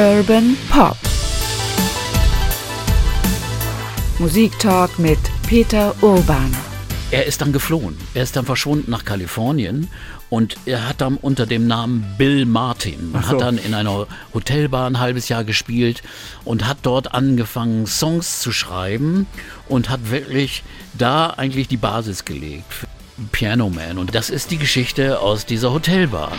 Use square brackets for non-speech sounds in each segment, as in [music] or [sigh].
Urban Pop. Musiktalk mit Peter Urban. Er ist dann geflohen. Er ist dann verschwunden nach Kalifornien und er hat dann unter dem Namen Bill Martin, so. hat dann in einer Hotelbar ein halbes Jahr gespielt und hat dort angefangen, Songs zu schreiben und hat wirklich da eigentlich die Basis gelegt für Piano Man. Und das ist die Geschichte aus dieser Hotelbar.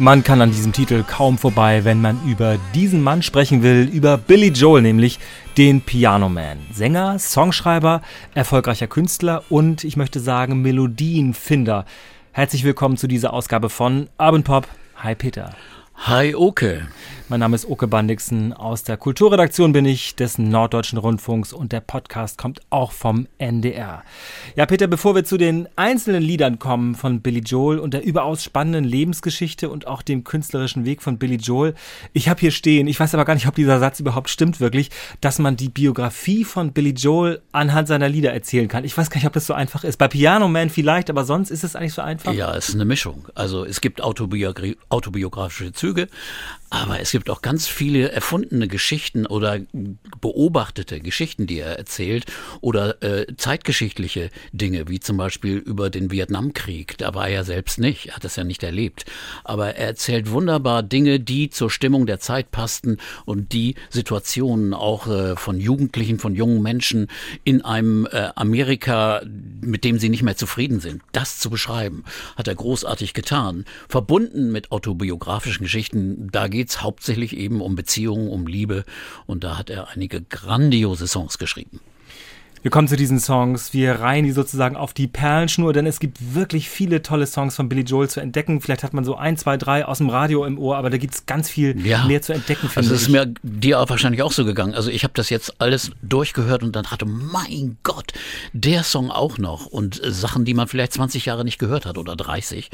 Man kann an diesem Titel kaum vorbei, wenn man über diesen Mann sprechen will, über Billy Joel, nämlich den Piano Man. Sänger, Songschreiber, erfolgreicher Künstler und ich möchte sagen Melodienfinder. Herzlich willkommen zu dieser Ausgabe von Urban Pop. Hi Peter. Hi Oke. Mein Name ist Oke Bandixen. Aus der Kulturredaktion bin ich des Norddeutschen Rundfunks und der Podcast kommt auch vom NDR. Ja, Peter, bevor wir zu den einzelnen Liedern kommen von Billy Joel und der überaus spannenden Lebensgeschichte und auch dem künstlerischen Weg von Billy Joel, ich habe hier stehen, ich weiß aber gar nicht, ob dieser Satz überhaupt stimmt wirklich, dass man die Biografie von Billy Joel anhand seiner Lieder erzählen kann. Ich weiß gar nicht, ob das so einfach ist. Bei Piano Man vielleicht, aber sonst ist es eigentlich so einfach. Ja, es ist eine Mischung. Also es gibt autobiogra autobiografische Züge, aber es gibt auch ganz viele erfundene Geschichten oder beobachtete Geschichten, die er erzählt oder äh, zeitgeschichtliche Dinge, wie zum Beispiel über den Vietnamkrieg. Da war er selbst nicht, hat es ja nicht erlebt. Aber er erzählt wunderbar Dinge, die zur Stimmung der Zeit passten und die Situationen auch äh, von Jugendlichen, von jungen Menschen in einem äh, Amerika, mit dem sie nicht mehr zufrieden sind, das zu beschreiben, hat er großartig getan. Verbunden mit autobiografischen Geschichten, da geht's hauptsächlich eben um Beziehungen, um Liebe und da hat er einige grandiose Songs geschrieben. Wir kommen zu diesen Songs, wir reihen die sozusagen auf die Perlenschnur, denn es gibt wirklich viele tolle Songs von Billy Joel zu entdecken. Vielleicht hat man so ein, zwei, drei aus dem Radio im Ohr, aber da gibt es ganz viel Ja. mehr zu entdecken, Also es ist mir dir auch wahrscheinlich auch so gegangen. Also ich habe das jetzt alles durchgehört und dann hatte, mein Gott, der Song auch noch und äh, Sachen, die man vielleicht 20 Jahre nicht gehört hat oder 30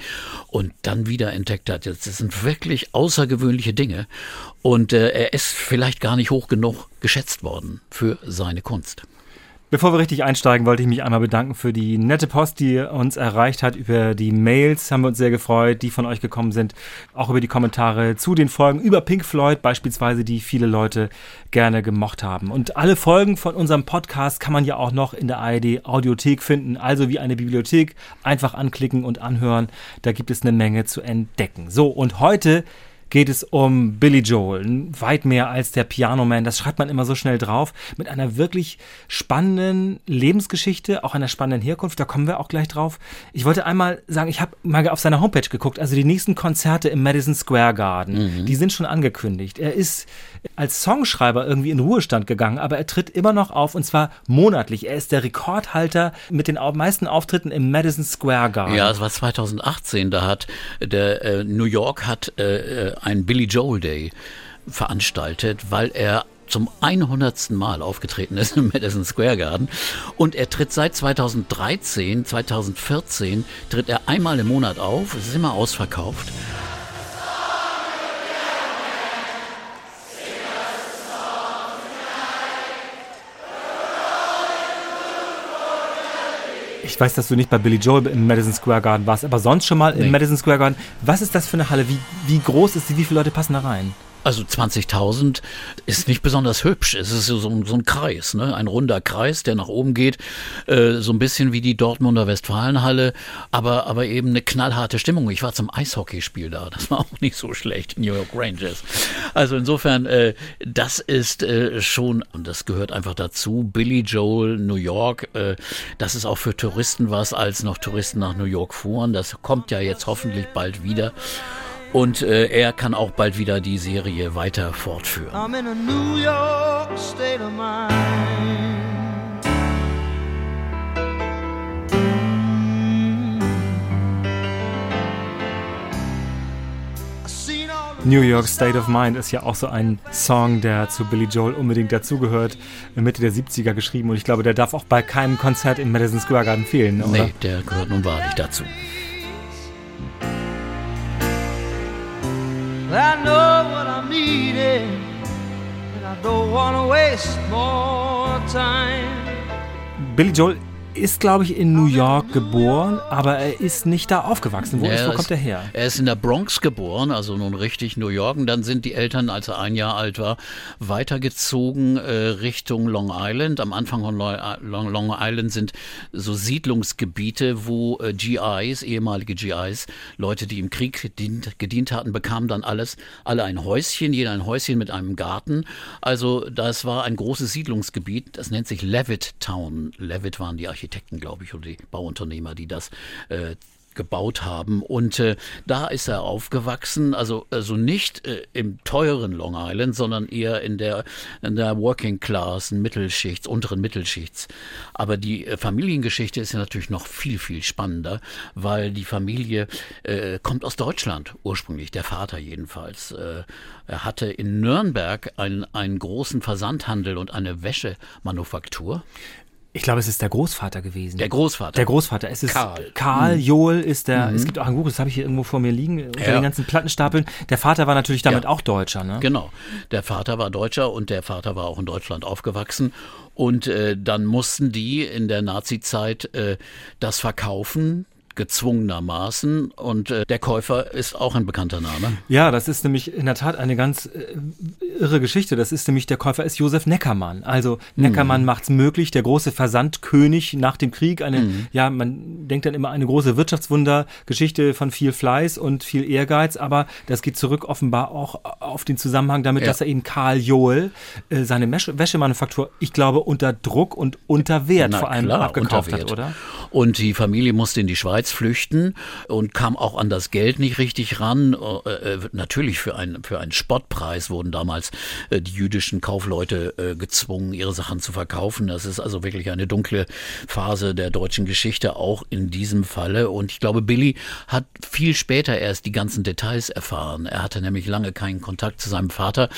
und dann wieder entdeckt hat. Das sind wirklich außergewöhnliche Dinge und äh, er ist vielleicht gar nicht hoch genug geschätzt worden für seine Kunst. Bevor wir richtig einsteigen, wollte ich mich einmal bedanken für die nette Post, die uns erreicht hat über die Mails. Haben wir uns sehr gefreut, die von euch gekommen sind. Auch über die Kommentare zu den Folgen über Pink Floyd beispielsweise, die viele Leute gerne gemocht haben. Und alle Folgen von unserem Podcast kann man ja auch noch in der ARD Audiothek finden. Also wie eine Bibliothek. Einfach anklicken und anhören. Da gibt es eine Menge zu entdecken. So, und heute geht es um Billy Joel. Weit mehr als der Piano Man. Das schreibt man immer so schnell drauf. Mit einer wirklich spannenden Lebensgeschichte, auch einer spannenden Herkunft. Da kommen wir auch gleich drauf. Ich wollte einmal sagen, ich habe mal auf seiner Homepage geguckt. Also die nächsten Konzerte im Madison Square Garden, die sind schon angekündigt. Er ist als Songschreiber irgendwie in Ruhestand gegangen, aber er tritt immer noch auf und zwar monatlich. Er ist der Rekordhalter mit den meisten Auftritten im Madison Square Garden. Ja, es war 2018, da hat der äh, New York hat äh, ein Billy Joel Day veranstaltet, weil er zum 100. Mal aufgetreten ist [laughs] im Madison Square Garden und er tritt seit 2013, 2014 tritt er einmal im Monat auf, es ist immer ausverkauft. Ich weiß, dass du nicht bei Billy Joel im Madison Square Garden warst, aber sonst schon mal im Nee. Madison Square Garden. Was ist das für eine Halle? Wie, wie groß ist sie? Wie viele Leute passen da rein? Also 20.000 ist nicht besonders hübsch. Es ist so, so ein- Kreis, ne? ein runder Kreis, der nach oben geht, äh, so ein bisschen wie die Dortmunder Westfalenhalle, aber, aber eben eine knallharte Stimmung. Ich war zum Eishockeyspiel da, das war auch nicht so schlecht, New York Rangers. Also insofern, äh, das ist äh, schon, und das gehört einfach dazu, Billy Joel, New York, äh, das ist auch für Touristen was, als noch Touristen nach New York fuhren. Das kommt ja jetzt hoffentlich bald wieder. Und äh, er kann auch bald wieder die Serie weiter fortführen. I'm in a New York state of mind. New York State of Mind ist ja auch so ein Song, der zu Billy Joel unbedingt dazugehört. Mitte der 70er geschrieben und ich glaube, der darf auch bei keinem Konzert im Madison Square Garden fehlen, oder? Nee, der gehört nun wahrlich dazu. I know what bleeding, and I don't wanna waste more time. Billy Joel ist, glaube ich, in New York geboren, aber er ist nicht da aufgewachsen. Wo, ist, wo Er kommt er her? Er ist in der Bronx geboren, also nun richtig New York. Und dann sind die Eltern, als er ein Jahr alt war, weitergezogen äh, Richtung Long Island. Am Anfang von Lo- Long, Long Island sind so Siedlungsgebiete, wo äh, GIs, ehemalige GIs, Leute, die im Krieg gedient, gedient hatten, bekamen dann alles, alle ein Häuschen, jeder ein Häuschen mit einem Garten. Also das war ein großes Siedlungsgebiet, das nennt sich Levitt Town. Levitt waren die Architekten, glaube ich, oder die Bauunternehmer, die das äh, gebaut haben. Und äh, da ist er aufgewachsen, also, also nicht äh, im teuren Long Island, sondern eher in der, in der Working Class, Mittelschichts, unteren Mittelschichts. Aber die äh, Familiengeschichte ist ja natürlich noch viel, viel spannender, weil die Familie äh, kommt aus Deutschland ursprünglich, der Vater jedenfalls. Äh, er hatte in Nürnberg einen, einen großen Versandhandel und eine Wäschemanufaktur. Ich glaube, es ist der Großvater gewesen. Der Großvater. Der Großvater. Es ist Karl. Karl Joel ist der. Es gibt auch ein Buch, das habe ich hier irgendwo vor mir liegen, unter Ja. den ganzen Plattenstapeln. Der Vater war natürlich damit Ja. auch Deutscher, ne? Genau. Der Vater war Deutscher und der Vater war auch in Deutschland aufgewachsen. Und äh, dann mussten die in der Nazi-Zeit äh, das verkaufen, gezwungenermaßen. Und äh, der Käufer ist auch ein bekannter Name. Ja, das ist nämlich in der Tat eine ganz äh, irre Geschichte. Das ist nämlich, der Käufer ist Josef Neckermann. Also Neckermann macht's möglich, der große Versandkönig nach dem Krieg. Eine, ja, man denkt dann immer eine große Wirtschaftswunder, Geschichte von viel Fleiß und viel Ehrgeiz, aber das geht zurück offenbar auch auf den Zusammenhang damit, Ja. dass er eben Karl Joel äh, seine Wäsche Wäschemanufaktur, ich glaube, unter Druck und unter Wert Na vor allem klar, abgekauft hat, oder? Und die Familie musste in die Schweiz flüchten und kam auch an das Geld nicht richtig ran. Äh, äh, natürlich für, ein, für einen Spottpreis wurden damals äh, die jüdischen Kaufleute gezwungen, ihre Sachen zu verkaufen. Das ist also wirklich eine dunkle Phase der deutschen Geschichte, auch in diesem Falle. Und ich glaube, Billy hat viel später erst die ganzen Details erfahren. Er hatte nämlich lange keinen Kontakt zu seinem Vater,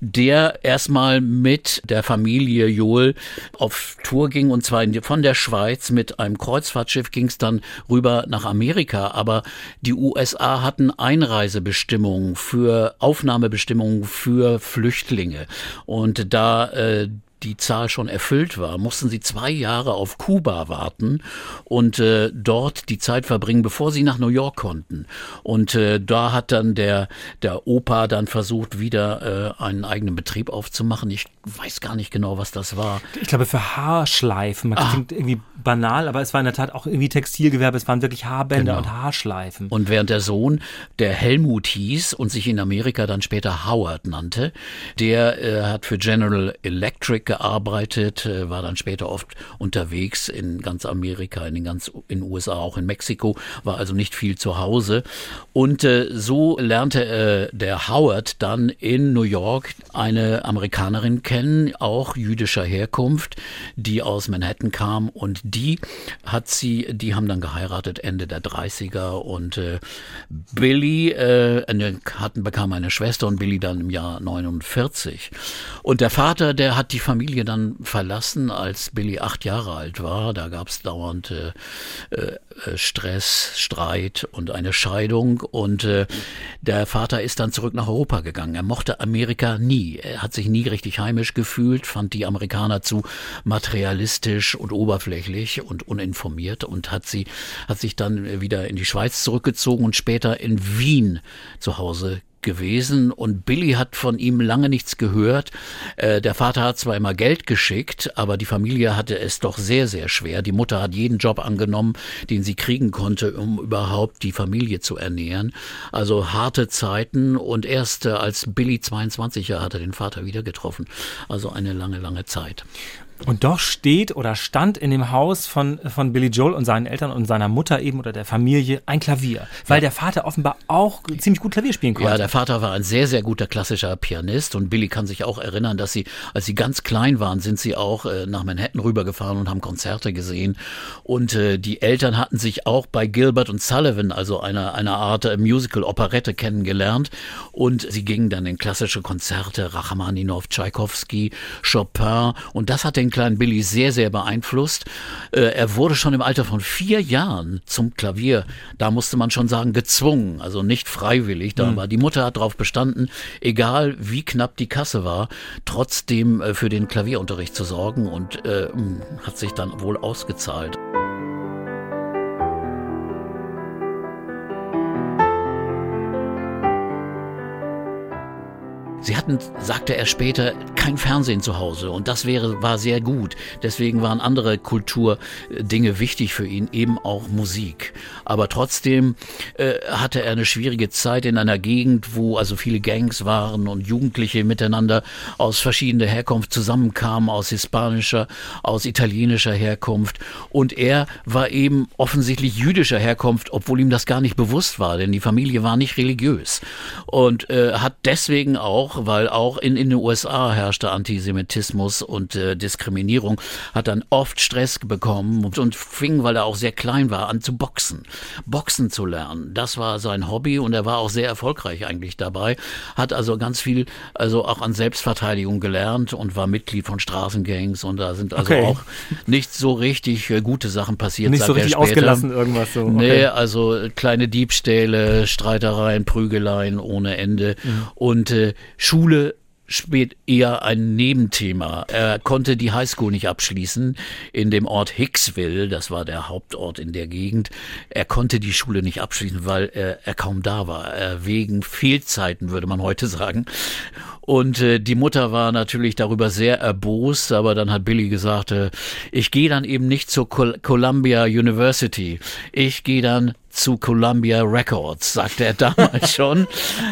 der erstmal mit der Familie Joel auf Tour ging und zwar von der Schweiz mit einem Kreuzfahrtschiff ging es dann rüber nach Amerika. Aber die USA hatten Einreisebestimmungen für Aufnahmebestimmungen für Flüchtlinge und da äh, die Zahl schon erfüllt war, mussten sie zwei Jahre auf Kuba warten und äh, dort die Zeit verbringen, bevor sie nach New York konnten. Und äh, da hat dann der, der Opa dann versucht, wieder äh, einen eigenen Betrieb aufzumachen. Ich weiß gar nicht genau, was das war. Ich glaube, für Haarschleifen. Ah. Das klingt irgendwie banal, aber es war in der Tat auch irgendwie Textilgewerbe. Es waren wirklich Haarbänder Genau. und Haarschleifen. Und während der Sohn, der Helmut hieß und sich in Amerika dann später Howard nannte, der äh, hat für General Electric gearbeitet, äh, war dann später oft unterwegs in ganz Amerika, in den ganz in USA, auch in Mexiko, war also nicht viel zu Hause. Und äh, so lernte äh, der Howard dann in New York eine Amerikanerin kennen, auch jüdischer Herkunft, die aus Manhattan kam und die hat sie, die haben dann geheiratet Ende der 30er und äh, Billy äh, hatten, bekam eine Schwester und Billy dann im Jahr 49. Und der Vater, der hat die Familie dann verlassen, als Billy acht Jahre alt war. Da gab es dauernd äh, äh, Stress, Streit und eine Scheidung. Und äh, der Vater ist dann zurück nach Europa gegangen. Er mochte Amerika nie. Er hat sich nie richtig heimisch gefühlt, fand die Amerikaner zu materialistisch und oberflächlich und uninformiert und hat sie, hat sich dann wieder in die Schweiz zurückgezogen und später in Wien zu Hause gewesen und Billy hat von ihm lange nichts gehört. Äh, der Vater hat zwar immer Geld geschickt, aber die Familie hatte es doch sehr, sehr schwer. Die Mutter hat jeden Job angenommen, den sie kriegen konnte, um überhaupt die Familie zu ernähren. Also harte Zeiten und erst äh, als Billy 22 Jahre hat er den Vater wieder getroffen. Also eine lange, lange Zeit. Und doch steht oder stand in dem Haus von, von Billy Joel und seinen Eltern und seiner Mutter eben oder der Familie ein Klavier. Weil der Vater offenbar auch ziemlich gut Klavier spielen konnte. Ja, der Vater war ein sehr, sehr guter klassischer Pianist und Billy kann sich auch erinnern, dass sie, als sie ganz klein waren, sind sie auch äh, nach Manhattan rübergefahren und haben Konzerte gesehen. Und äh, die Eltern hatten sich auch bei Gilbert und Sullivan, also einer, einer Art äh, Musical-Operette kennengelernt. Und sie gingen dann in klassische Konzerte, Rachmaninow, Tchaikovsky, Chopin. Und das hat den den kleinen Billy sehr, sehr beeinflusst. Äh, er wurde schon im Alter von vier Jahren zum Klavier, da musste man schon sagen, gezwungen, also nicht freiwillig. Da war die Mutter hat darauf bestanden, egal wie knapp die Kasse war, trotzdem äh, für den Klavierunterricht zu sorgen und äh, hat sich dann wohl ausgezahlt. Sie hatten, sagte er später, kein Fernsehen zu Hause und das wäre, war sehr gut. Deswegen waren andere Kulturdinge wichtig für ihn, eben auch Musik. Aber trotzdem äh, hatte er eine schwierige Zeit in einer Gegend, wo also viele Gangs waren und Jugendliche miteinander aus verschiedener Herkunft zusammenkamen, aus hispanischer, aus italienischer Herkunft. Und er war eben offensichtlich jüdischer Herkunft, obwohl ihm das gar nicht bewusst war, denn die Familie war nicht religiös. Und äh, hat deswegen auch weil auch in, in den USA herrschte Antisemitismus und äh, Diskriminierung, hat dann oft Stress bekommen und, und fing, weil er auch sehr klein war, an zu boxen. Boxen zu lernen. Das war sein Hobby und er war auch sehr erfolgreich eigentlich dabei. Hat also ganz viel, also auch an Selbstverteidigung gelernt und war Mitglied von Straßengangs und da sind also Okay. auch nicht so richtig äh, gute Sachen passiert. Nicht so er richtig später. ausgelassen irgendwas so. Nee, Okay. also kleine Diebstähle, Streitereien, Prügeleien ohne Ende. Mhm. Und äh, Schule spielt eher ein Nebenthema. Er konnte die Highschool nicht abschließen in dem Ort Hicksville, das war der Hauptort in der Gegend. Er konnte die Schule nicht abschließen, weil er, er kaum da war, er wegen Fehlzeiten würde man heute sagen. Und äh, die Mutter war natürlich darüber sehr erbost, aber dann hat Billy gesagt, äh, ich gehe dann eben nicht zur Col Columbia University, ich gehe dann zu Columbia Records, sagte er [laughs] damals schon,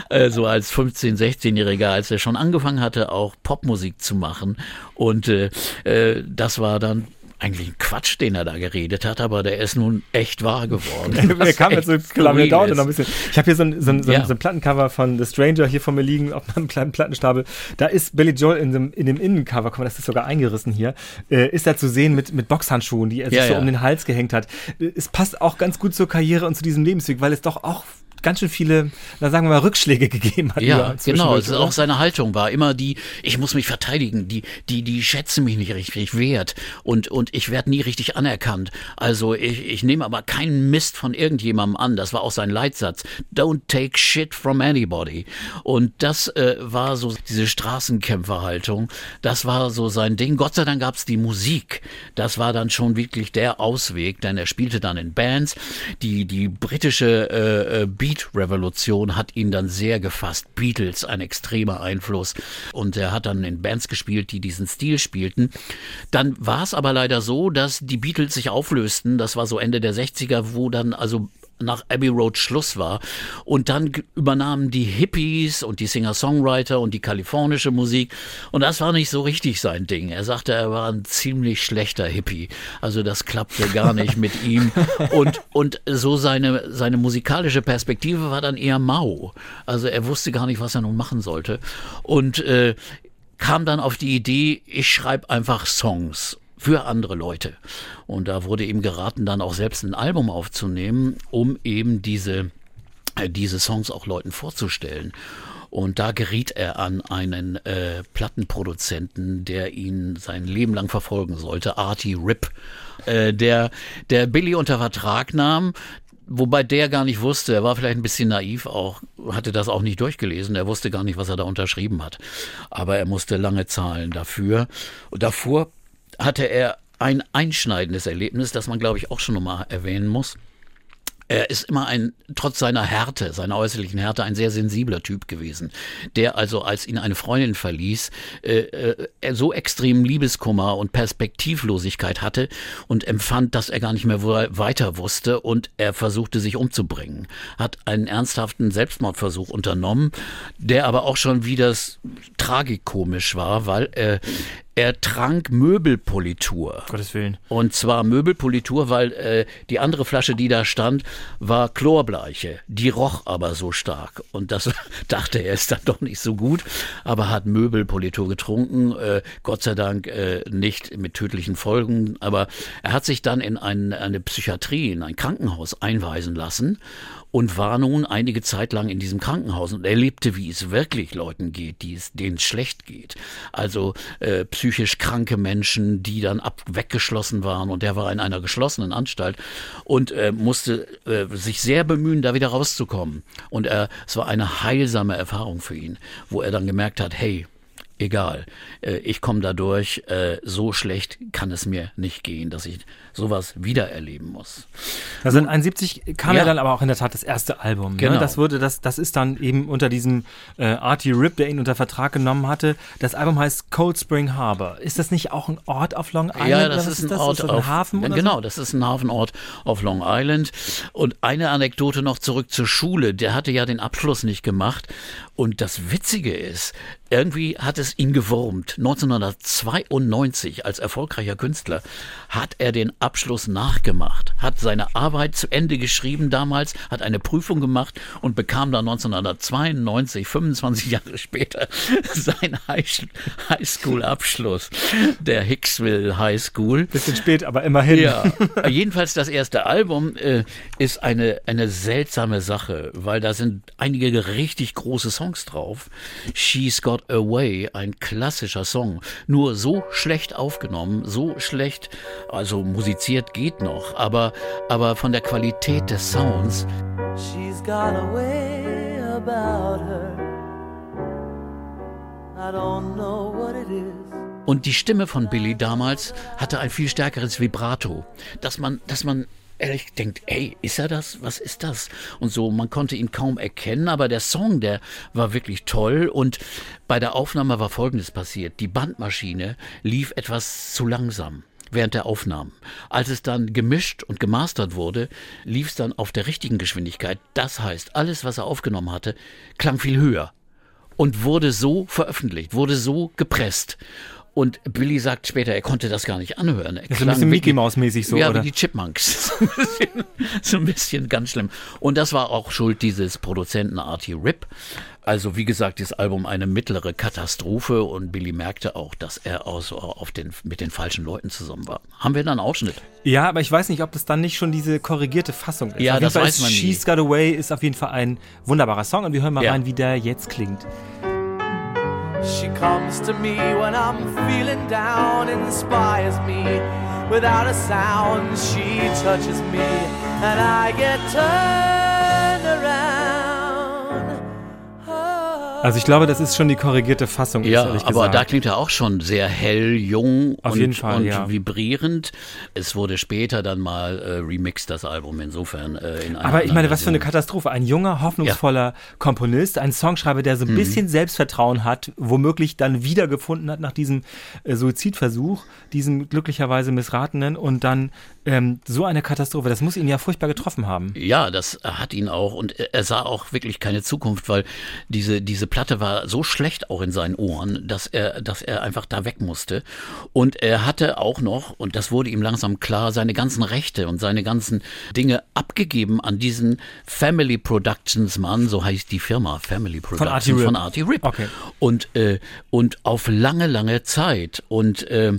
äh, so als 15-, 16-Jähriger, als er schon angefangen hatte, auch Popmusik zu machen. Und äh, äh, das war dann eigentlich ein Quatsch, den er da geredet hat, aber der ist nun echt wahr geworden. [laughs] Kamen echt jetzt Columbia skurril Down noch ein bisschen. Ich habe hier so ein, so, ein, so, ein, Ja. so ein Plattencover von The Stranger hier vor mir liegen auf meinem kleinen Plattenstapel. Da ist Billy Joel in dem, in dem Innencover, guck mal, das ist sogar eingerissen hier, äh, ist er zu sehen mit, mit Boxhandschuhen, die er sich Ja, so ja. um den Hals gehängt hat. Äh, Es passt auch ganz gut zur Karriere und zu diesem Lebensweg, weil es doch auch ganz schön viele, na sagen wir mal, Rückschläge [laughs] gegeben hat. Ja, genau. zwischendurch, Es ist auch seine Haltung war immer die, ich muss mich verteidigen, die, die, die schätzen mich nicht richtig wert und, und ich werde nie richtig anerkannt. Also ich, ich nehme aber keinen Mist von irgendjemandem an. Das war auch sein Leitsatz. Don't take shit from anybody. Und das äh, war so diese Straßenkämpferhaltung. Das war so sein Ding. Gott sei Dank gab's die Musik. Das war dann schon wirklich der Ausweg, denn er spielte dann in Bands. Die, die britische äh, äh, Beat-Revolution hat ihn dann sehr gefasst. Beatles, ein extremer Einfluss. Und er hat dann in Bands gespielt, die diesen Stil spielten. Dann war es aber leider so, dass die Beatles sich auflösten. Das war so Ende der 60er, wo dann also nach Abbey Road Schluss war. Und dann übernahmen die Hippies und die Singer-Songwriter und die kalifornische Musik. Und das war nicht so richtig sein Ding. Er sagte, er war ein ziemlich schlechter Hippie. Also das klappte gar nicht mit [laughs] ihm. Und, und so seine, seine musikalische Perspektive war dann eher mau. Also er wusste gar nicht, was er nun machen sollte. Und äh, kam dann auf die Idee, ich schreibe einfach Songs für andere Leute. Und da wurde ihm geraten, dann auch selbst ein Album aufzunehmen, um eben diese, äh, diese Songs auch Leuten vorzustellen. Und da geriet er an einen äh, Plattenproduzenten, der ihn sein Leben lang verfolgen sollte, Artie Rip, äh, der, der Billy unter Vertrag nahm, Wobei der gar nicht wusste, er war vielleicht ein bisschen naiv auch, hatte das auch nicht durchgelesen, er wusste gar nicht, was er da unterschrieben hat. Aber er musste lange zahlen dafür. Und davor hatte er ein einschneidendes Erlebnis, das man, glaube ich, auch schon nochmal erwähnen muss. Er ist immer ein, trotz seiner Härte, seiner äußerlichen Härte, ein sehr sensibler Typ gewesen, der also, als ihn eine Freundin verließ, äh, äh, so extremen Liebeskummer und Perspektivlosigkeit hatte und empfand, dass er gar nicht mehr er weiter wusste und er versuchte, sich umzubringen. Hat einen ernsthaften Selbstmordversuch unternommen, der aber auch schon wieder tragikomisch war, weil äh, er trank Möbelpolitur. Gottes Willen. Und zwar Möbelpolitur, weil äh, die andere Flasche, die da stand, war Chlorbleiche. Die roch aber so stark. Und das [laughs] dachte er ist dann doch nicht so gut, aber hat Möbelpolitur getrunken. Äh, Gott sei Dank äh, nicht mit tödlichen Folgen. Aber er hat sich dann in ein, eine Psychiatrie, in ein Krankenhaus einweisen lassen und war nun einige Zeit lang in diesem Krankenhaus und erlebte, wie es wirklich Leuten geht, die es, denen es schlecht geht. Also äh, psychisch kranke Menschen, die dann ab weggeschlossen waren und der war in einer geschlossenen Anstalt und äh, musste äh, sich sehr bemühen, da wieder rauszukommen. Und er, es war eine heilsame Erfahrung für ihn, wo er dann gemerkt hat, hey, egal, äh, ich komme da durch, äh, so schlecht kann es mir nicht gehen, dass ich sowas wieder erleben muss. 1971 kam ja. Ja. dann aber auch in der Tat das erste Album. Genau. Ne? Das wurde, das, das ist dann eben unter diesem äh, Artie Rip, der ihn unter Vertrag genommen hatte. Das Album heißt Cold Spring Harbor. Ist das nicht auch ein Ort auf Long Island? Ja, das was ist ein Ort ist das auf ein Hafen Ja, oder Genau, das ist ein Hafenort auf Long Island. Und eine Anekdote noch zurück zur Schule. Der hatte ja den Abschluss nicht gemacht. Und das Witzige ist, irgendwie hat es ihn gewurmt. 1992 als erfolgreicher Künstler hat er den Abschluss nachgemacht, hat seine Arbeit zu Ende geschrieben damals, hat eine Prüfung gemacht und bekam dann 1992, 25 Jahre später, [laughs] seinen High- Highschool-Abschluss der Hicksville High School. Bisschen spät, aber immerhin. Ja, jedenfalls das erste Album äh, ist eine, eine seltsame Sache, weil da sind einige richtig große Songs drauf. She's Got Away, ein klassischer Song, nur so schlecht aufgenommen, so schlecht, also musiziert geht noch, aber, aber von der Qualität des Sounds, She's got a way about her. I don't know what it is. Und die Stimme von Billy damals hatte ein viel stärkeres Vibrato, dass man, dass man ehrlich denkt, ey, ist er das? Was ist das? Und so, man konnte ihn kaum erkennen, aber der Song, der war wirklich toll und bei der Aufnahme war Folgendes passiert. Die Bandmaschine lief etwas zu langsam während der Aufnahmen. Als es dann gemischt und gemastert wurde, lief es dann auf der richtigen Geschwindigkeit. Das heißt, alles, was er aufgenommen hatte, klang viel höher und wurde so veröffentlicht, wurde so gepresst. Und Billy sagt später, er konnte das gar nicht anhören. Er Das ist ein bisschen Mickey wirklich- Mouse-mäßig so, ja, oder? wie die Chipmunks. [laughs] so, ein bisschen, so ein bisschen ganz schlimm. Und das war auch Schuld dieses Produzenten Artie Rip. Also wie gesagt, das Album eine mittlere Katastrophe und Billy merkte auch, dass er auch so auf den, mit den falschen Leuten zusammen war. Haben wir dann einen Ausschnitt? Ja, aber ich weiß nicht, ob das dann nicht schon diese korrigierte Fassung ist. Ja, auf das Fall weiß ist man nie. She's Got Away ist auf jeden Fall ein wunderbarer Song und wir hören mal Ja. rein, wie der jetzt klingt. She comes to me when I'm feeling down, inspires me without a sound. She touches me and I get turned Also ich glaube, das ist schon die korrigierte Fassung, Ja, aber gesagt. da klingt er auch schon sehr hell, jung Auf und, jeden Fall, und ja. vibrierend. Es wurde später dann mal äh, remixed, das Album, insofern äh, in Aber ich meine, was für eine. Katastrophe. Ein junger, hoffnungsvoller Komponist, ein Songschreiber, der so ein bisschen Selbstvertrauen hat, womöglich dann wiedergefunden hat nach diesem äh, Suizidversuch, diesem glücklicherweise missratenen und dann ähm, so eine Katastrophe. Das muss ihn ja furchtbar getroffen haben. Ja, das hat ihn auch und er- sah auch wirklich keine Zukunft, weil diese, diese Platte war so schlecht auch in seinen Ohren, dass er, dass er einfach da weg musste. Und er hatte auch noch, und das wurde ihm langsam klar, seine ganzen Rechte und seine ganzen Dinge abgegeben an diesen Family Productions Mann, so heißt die Firma, Family Productions Artie Rip. Von Artie Rip. Okay. Und, äh, und auf lange, lange Zeit. Und äh,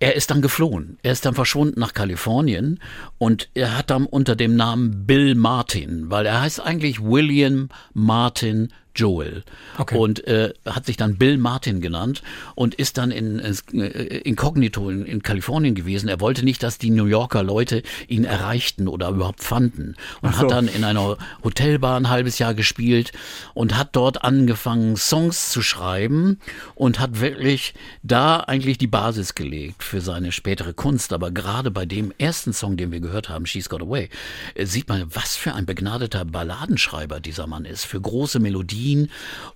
er ist dann geflohen. Er ist dann verschwunden nach Kalifornien und er hat dann unter dem Namen Bill Martin, weil er heißt eigentlich William Martin Joel. Okay. Und äh, hat sich dann Bill Martin genannt und ist dann in, ins, äh, inkognito in, in Kalifornien gewesen. Er wollte nicht, dass die New Yorker Leute ihn erreichten oder überhaupt fanden. Und so. hat dann in einer Hotelbar ein halbes Jahr gespielt und hat dort angefangen, Songs zu schreiben und hat wirklich da eigentlich die Basis gelegt für seine spätere Kunst. Aber gerade bei dem ersten Song, den wir gehört haben, She's Got Away, äh, sieht man, was für ein begnadeter Balladenschreiber dieser Mann ist, für große Melodien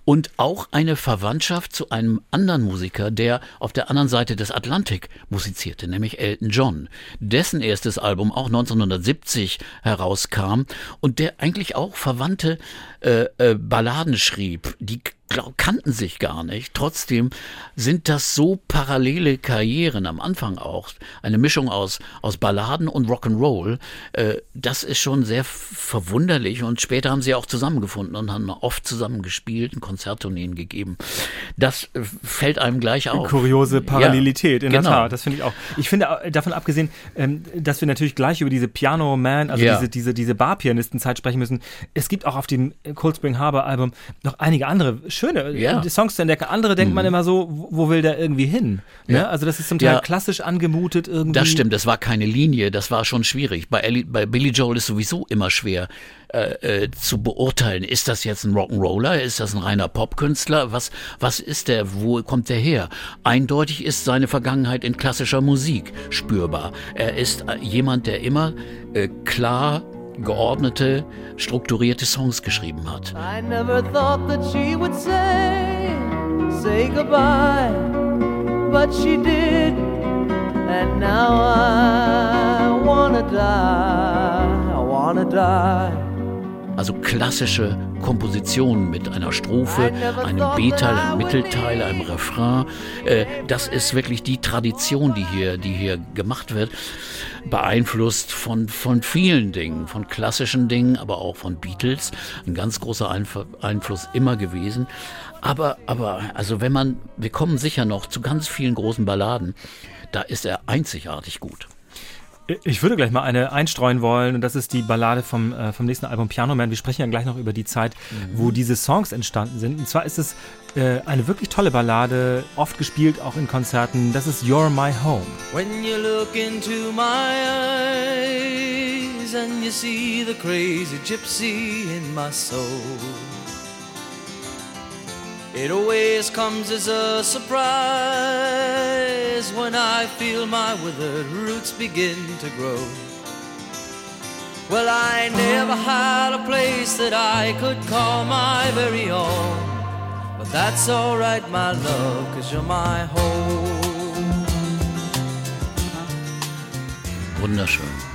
und auch eine Verwandtschaft zu einem anderen Musiker, der auf der anderen Seite des Atlantik musizierte, nämlich Elton John, dessen erstes Album auch 1970 herauskam und der eigentlich auch verwandte äh, äh, Balladen schrieb, die glaub, kannten sich gar nicht. Trotzdem sind das so parallele Karrieren am Anfang auch. Eine Mischung aus, aus Balladen und Rock'n'Roll. Äh, das ist schon sehr verwunderlich und später haben sie auch zusammengefunden und haben oft zusammen gespielt, und Konzerttourneen gegeben. Das äh, fällt einem gleich auf. Kuriose Parallelität, Ja, in genau. der Tat. Das finde ich auch. Ich finde äh, davon abgesehen, ähm, dass wir natürlich gleich über diese Piano Man, also Ja. diese, diese, diese Bar-Pianisten-Zeit sprechen müssen. Es gibt auch auf dem Cold Spring Harbor Album noch einige andere schöne. Mhm. äh, Songs zu entdecken. Andere denkt man immer so, wo will der irgendwie hin? Ne? Ja. Also das ist zum Teil Ja. klassisch angemutet irgendwie. Das stimmt, das war keine Linie, das war schon schwierig. Bei, Ellie, bei Billy Joel ist sowieso immer schwer äh, äh, zu beurteilen. Ist das jetzt ein Rock'n'Roller? Ist das ein reiner Popkünstler? Was, was ist der? Wo kommt der her? Eindeutig ist seine Vergangenheit in klassischer Musik spürbar. Er ist äh, jemand, der immer äh, klar geordnete, strukturierte Songs geschrieben hat. I never thought that she would say, say goodbye, but she did. And now I wanna die, I wanna die. Also klassische Kompositionen mit einer Strophe, einem B-Teil, einem Mittelteil, einem Refrain. Äh, das ist wirklich die Tradition, die hier, die hier gemacht wird. Beeinflusst von, von vielen Dingen, von klassischen Dingen, aber auch von Beatles. Ein ganz großer Einf Einfluss immer gewesen. Aber, aber, also wenn man, wir kommen sicher noch zu ganz vielen großen Balladen, da ist er einzigartig gut. Ich würde gleich mal eine einstreuen wollen und das ist die Ballade vom, äh, vom nächsten Album Piano Man. Wir sprechen ja gleich noch über die Zeit, wo diese Songs entstanden sind. Und zwar ist es äh, eine wirklich tolle Ballade, oft gespielt auch in Konzerten. Das ist You're My Home. When you look into my eyes and you see the crazy gypsy in my soul, it always comes as a surprise when I feel my withered roots begin to grow. Well, I never had a place that I could call my very own. But that's alright, my love, cause you're my home. Wunderschön.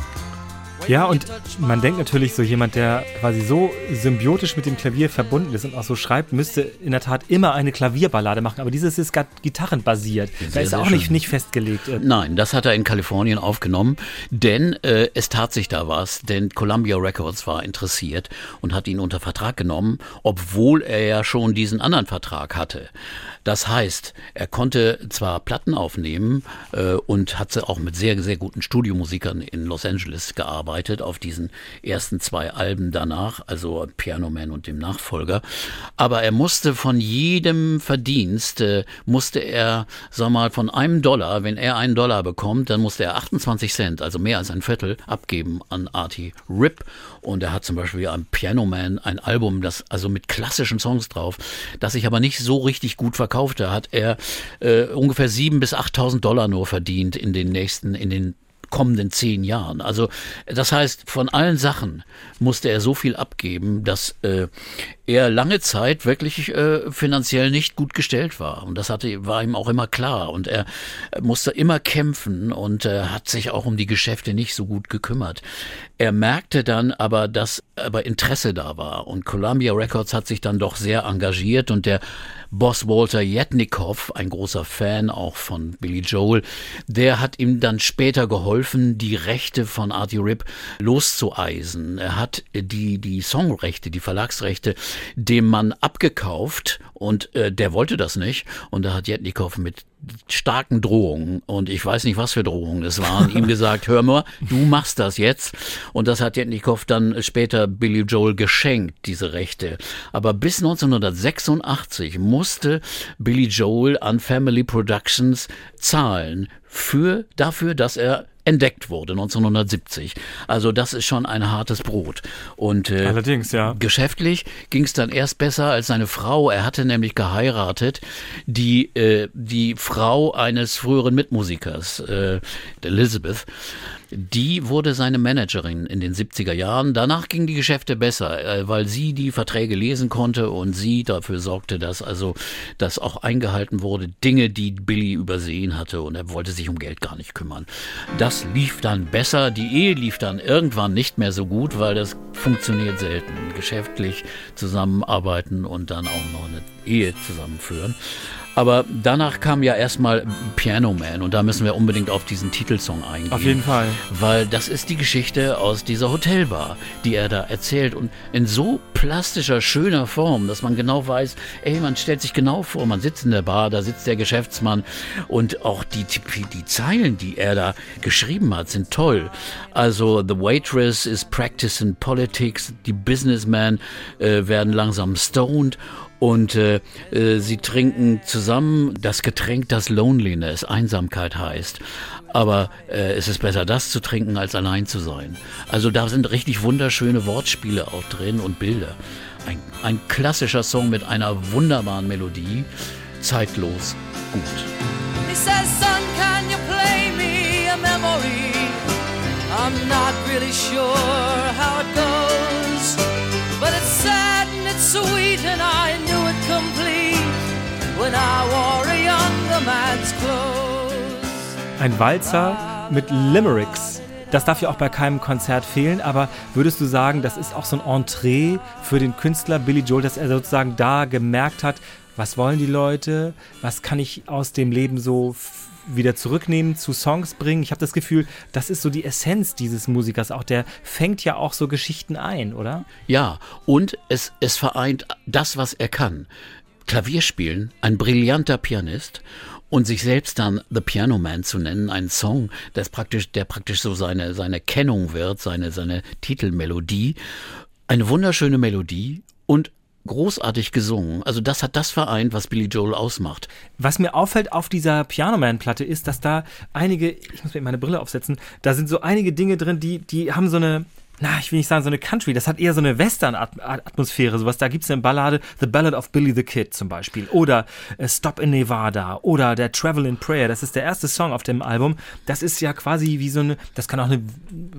Ja, und man denkt natürlich, so jemand, der quasi so symbiotisch mit dem Klavier verbunden ist und auch so schreibt, müsste in der Tat immer eine Klavierballade machen. Aber dieses ist gar gitarrenbasiert. da Sehr, ist sehr auch nicht, schön. nicht festgelegt. Äh, Nein, das hat er in Kalifornien aufgenommen, denn äh, es tat sich da was, denn Columbia Records war interessiert und hat ihn unter Vertrag genommen, obwohl er ja schon diesen anderen Vertrag hatte. Das heißt, er konnte zwar Platten aufnehmen äh, und hat sie auch mit sehr, sehr guten Studiomusikern in Los Angeles gearbeitet auf diesen ersten zwei Alben danach, also Piano Man und dem Nachfolger. Aber er musste von jedem Verdienst, äh, musste er, sag mal, von einem Dollar, wenn er einen Dollar bekommt, dann musste er 28 Cent, also mehr als ein Viertel, abgeben an Artie Rip. Und er hat zum Beispiel am Piano Man ein Album, das also mit klassischen Songs drauf, das sich aber nicht so richtig gut verkaufte, hat er äh, ungefähr 7.000 bis 8.000 Dollar nur verdient in den nächsten, in den kommenden zehn Jahren. Also das heißt, von allen Sachen musste er so viel abgeben, dass äh, er lange Zeit wirklich äh, finanziell nicht gut gestellt war. Und das hatte, war ihm auch immer klar. Und er musste immer kämpfen und äh, hat sich auch um die Geschäfte nicht so gut gekümmert. Er merkte dann aber, dass aber Interesse da war. Und Columbia Records hat sich dann doch sehr engagiert und der Boss Walter Yetnikoff, ein großer Fan auch von Billy Joel, der hat ihm dann später geholfen, die Rechte von Artie Rip loszueisen. Er hat die, die Songrechte, die Verlagsrechte dem Mann abgekauft und äh, der wollte das nicht. Und da hat Yetnikoff mit starken Drohungen und ich weiß nicht, was für Drohungen es waren, [laughs] ihm gesagt, hör mal, du machst das jetzt. Und das hat Jetnikow dann später Billy Joel geschenkt, diese Rechte. Aber bis 1986 musste Billy Joel an Family Productions zahlen für, dafür, dass er entdeckt wurde 1970. Also das ist schon ein hartes Brot. Und äh, Allerdings, ja. Geschäftlich ging es dann erst besser als seine Frau. Er hatte nämlich geheiratet, die, äh, die Frau eines früheren Mitmusikers, äh, Elizabeth. Die wurde seine Managerin in den 70er Jahren. Danach gingen die Geschäfte besser, äh, weil sie die Verträge lesen konnte und sie dafür sorgte, dass also das auch eingehalten wurde. Dinge, die Billy übersehen hatte und er wollte sich um Geld gar nicht kümmern. Das lief dann besser. Die Ehe lief dann irgendwann nicht mehr so gut, weil das funktioniert selten. Geschäftlich zusammenarbeiten und dann auch noch eine Ehe zusammenführen. Aber danach kam ja erstmal Piano Man und da müssen wir unbedingt auf diesen Titelsong eingehen. Auf jeden Fall. Weil das ist die Geschichte aus dieser Hotelbar, die er da erzählt und in so plastischer, schöner Form, dass man genau weiß, ey, man stellt sich genau vor, man sitzt in der Bar, da sitzt der Geschäftsmann und auch die, die, die Zeilen, die er da geschrieben hat, sind toll. Also, the waitress is practicing politics, die Businessmen äh, werden langsam stoned und äh, äh, sie trinken zusammen das Getränk, das Loneliness, Einsamkeit heißt. Aber äh, es ist besser, das zu trinken, als allein zu sein. Also da sind richtig wunderschöne Wortspiele auch drin und Bilder. Ein, ein klassischer Song mit einer wunderbaren Melodie, zeitlos gut. He says, son, can you play me a memory? I'm not really sure how it goes, Ein Walzer mit Limericks. Das darf ja auch bei keinem Konzert fehlen, aber würdest du sagen, das ist auch so ein Entree für den Künstler Billy Joel, dass er sozusagen da gemerkt hat, was wollen die Leute, was kann ich aus dem Leben so wieder zurücknehmen, zu Songs bringen. Ich habe das Gefühl, das ist so die Essenz dieses Musikers auch. Der fängt ja auch so Geschichten ein, oder? Ja, und es, es vereint das, was er kann. Klavier spielen, ein brillanter Pianist und sich selbst dann The Piano Man zu nennen, ein Song, das praktisch, der praktisch so seine, seine Kennung wird, seine, seine Titelmelodie. Eine wunderschöne Melodie und großartig gesungen. Also das hat das vereint, was Billy Joel ausmacht. Was mir auffällt auf dieser Piano Man Platte ist, dass da einige, ich muss mir meine Brille aufsetzen, da sind so einige Dinge drin, die, die haben so eine, na, ich will nicht sagen so eine Country, das hat eher so eine Western-Atmosphäre, sowas. Da gibt's eine Ballade, The Ballad of Billy the Kid zum Beispiel, oder äh, Stop in Nevada, oder der Travel in Prayer, das ist der erste Song auf dem Album. Das ist ja quasi wie so eine, das kann auch eine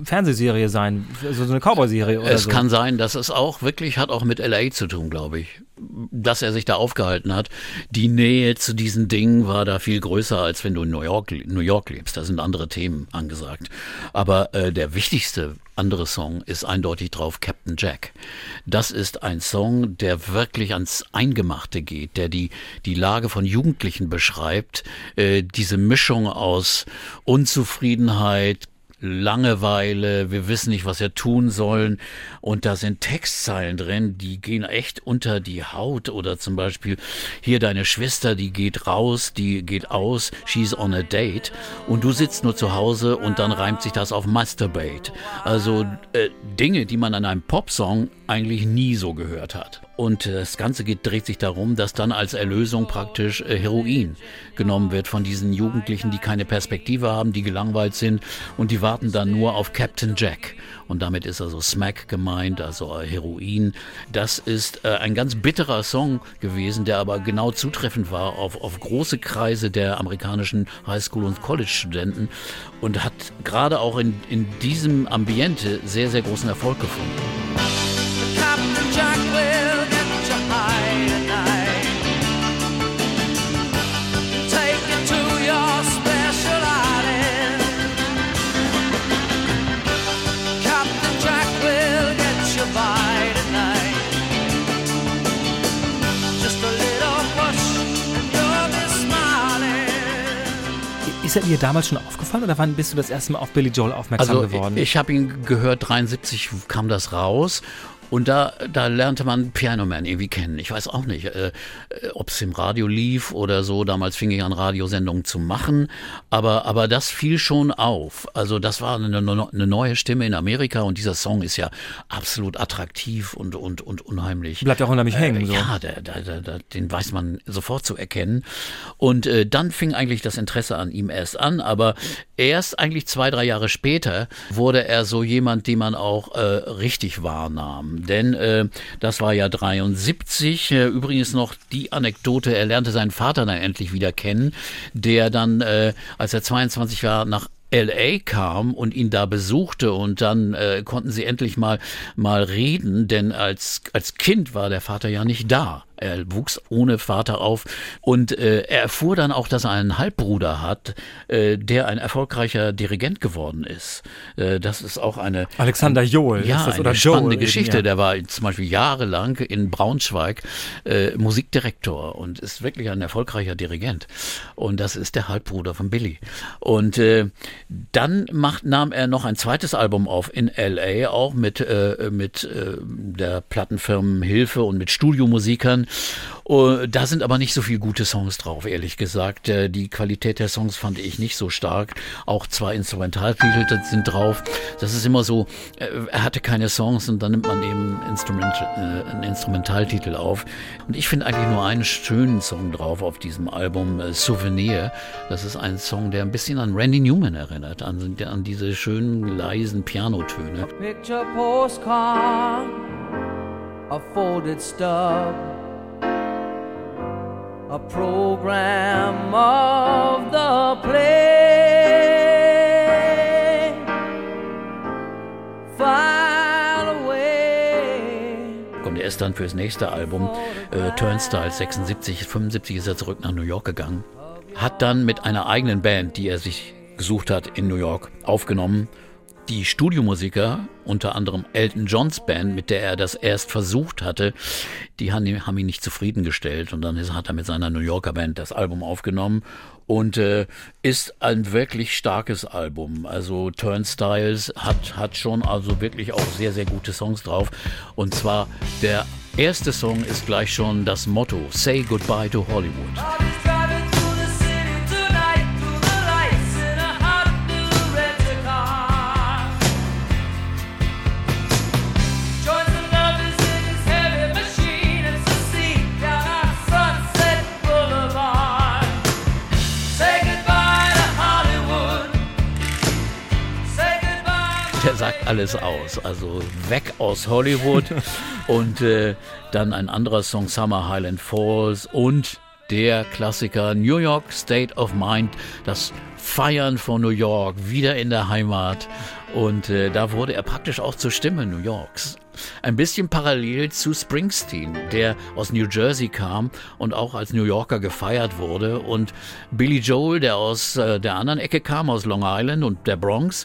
Fernsehserie sein, so eine Cowboy-Serie oder Es so. kann sein, dass es auch wirklich hat auch mit LA zu tun, glaube ich. Dass er sich da aufgehalten hat. Die Nähe zu diesen Dingen war da viel größer, als wenn du in New York, New York lebst. Da sind andere Themen angesagt. Aber äh, der wichtigste andere Song ist eindeutig drauf Captain Jack. Das ist ein Song, der wirklich ans Eingemachte geht, der die, die Lage von Jugendlichen beschreibt. Äh, diese Mischung aus Unzufriedenheit, Langeweile, wir wissen nicht, was wir tun sollen. Und da sind Textzeilen drin, die gehen echt unter die Haut. Oder zum Beispiel hier deine Schwester, die geht raus, die geht aus, she's on a date. Und du sitzt nur zu Hause und dann reimt sich das auf Masturbate. Also äh, Dinge, die man an einem Popsong eigentlich nie so gehört hat. Und äh, das Ganze geht, dreht sich darum, dass dann als Erlösung praktisch äh, Heroin genommen wird von diesen Jugendlichen, die keine Perspektive haben, die gelangweilt sind und die warten dann nur auf Captain Jack. Und damit ist also Smack gemeint, also äh, Heroin. Das ist ein ganz bitterer Song gewesen, der aber genau zutreffend war auf, auf große Kreise der amerikanischen Highschool- und College-Studenten und hat gerade auch in, in diesem Ambiente sehr, sehr großen Erfolg gefunden. Ist er dir damals schon aufgefallen oder wann bist du das erste Mal auf Billy Joel aufmerksam Also geworden? ich, ich habe ihn gehört, 73 kam das raus. Und da, da lernte man Piano Man irgendwie kennen. Ich weiß auch nicht, äh, ob es im Radio lief oder so. Damals fing ich an, Radiosendungen zu machen. Aber, aber das fiel schon auf. Also das war eine, eine neue Stimme in Amerika und dieser Song ist ja absolut attraktiv und, und, und unheimlich. Bleibt ja auch unheimlich hängen. Äh, So. Ja, der, der, der, der, den weiß man sofort zu erkennen. Und äh, dann fing eigentlich das Interesse an ihm erst an, aber erst eigentlich zwei, drei Jahre später wurde er so jemand, den man auch äh, richtig wahrnahm. Denn äh, das war ja 73. Äh, übrigens noch die Anekdote, er lernte seinen Vater dann endlich wieder kennen, der dann, äh, als er 22 war, nach LA kam und ihn da besuchte und dann äh, konnten sie endlich mal mal reden, denn als als Kind war der Vater ja nicht da. Er wuchs ohne Vater auf und äh, er erfuhr dann auch, dass er einen Halbbruder hat, äh, der ein erfolgreicher Dirigent geworden ist. Äh, das ist auch eine Alexander Joel ja, das, eine spannende Joel eben, Geschichte. ja. Der war zum Beispiel jahrelang in Braunschweig äh, Musikdirektor und ist wirklich ein erfolgreicher Dirigent. Und das ist der Halbbruder von Billy. Und äh, dann macht, nahm er noch ein zweites Album auf in LA, auch mit, äh, mit äh, der Plattenfirmen Hilfe und mit Studiomusikern. Uh, da sind aber nicht so viele gute Songs drauf, ehrlich gesagt. Äh, Die Qualität der Songs fand ich nicht so stark. Auch zwei Instrumentaltitel sind drauf. Das ist immer so, äh, er hatte keine Songs und dann nimmt man eben Instrument, äh, einen Instrumentaltitel auf. Und ich finde eigentlich nur einen schönen Song drauf auf diesem Album, äh, Souvenir. Das ist ein Song, der ein bisschen an Randy Newman erinnert, an, an diese schönen, leisen Pianotöne. Picture postcard, a folded stub, a program of the play. File away. Und er ist dann fürs nächste Album, äh, Turnstile 76, 75 ist er zurück nach New York gegangen. Hat dann mit einer eigenen Band, die er sich gesucht hat in New York, aufgenommen. Die Studiomusiker, unter anderem Elton Johns Band, mit der er das erst versucht hatte, die haben ihn, haben ihn nicht zufriedengestellt. Und dann ist, hat er mit seiner New Yorker Band das Album aufgenommen und äh, ist ein wirklich starkes Album. Also Turnstiles hat, hat schon also wirklich auch sehr, sehr gute Songs drauf. Und zwar der erste Song ist gleich schon das Motto, Say Goodbye to Hollywood. Alles aus. Also weg aus Hollywood. [laughs] und äh, dann ein anderer Song, Summer Highland Falls und der Klassiker New York State of Mind, das Feiern von New York, wieder in der Heimat. Und äh, da wurde er praktisch auch zur Stimme New Yorks. Ein bisschen parallel zu Springsteen, der aus New Jersey kam und auch als New Yorker gefeiert wurde. Und Billy Joel, der aus äh, der anderen Ecke kam, aus Long Island und der Bronx.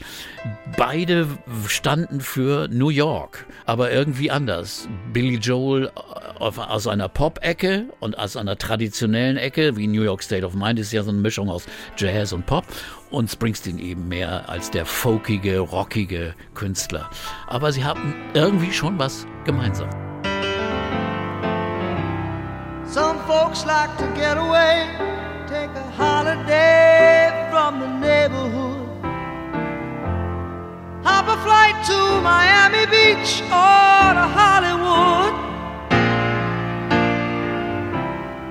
Beide standen für New York, aber irgendwie anders. Billy Joel äh, aus einer Pop-Ecke und aus einer traditionellen Ecke, wie New York State of Mind ist ja so eine Mischung aus Jazz und Pop. Und Springsteen eben mehr als der folkige, rockige Künstler. Aber sie haben irgendwie schon was gemeinsam. Some folks like to get away, take a holiday from the neighborhood. Hop a flight to Miami Beach or to Hollywood.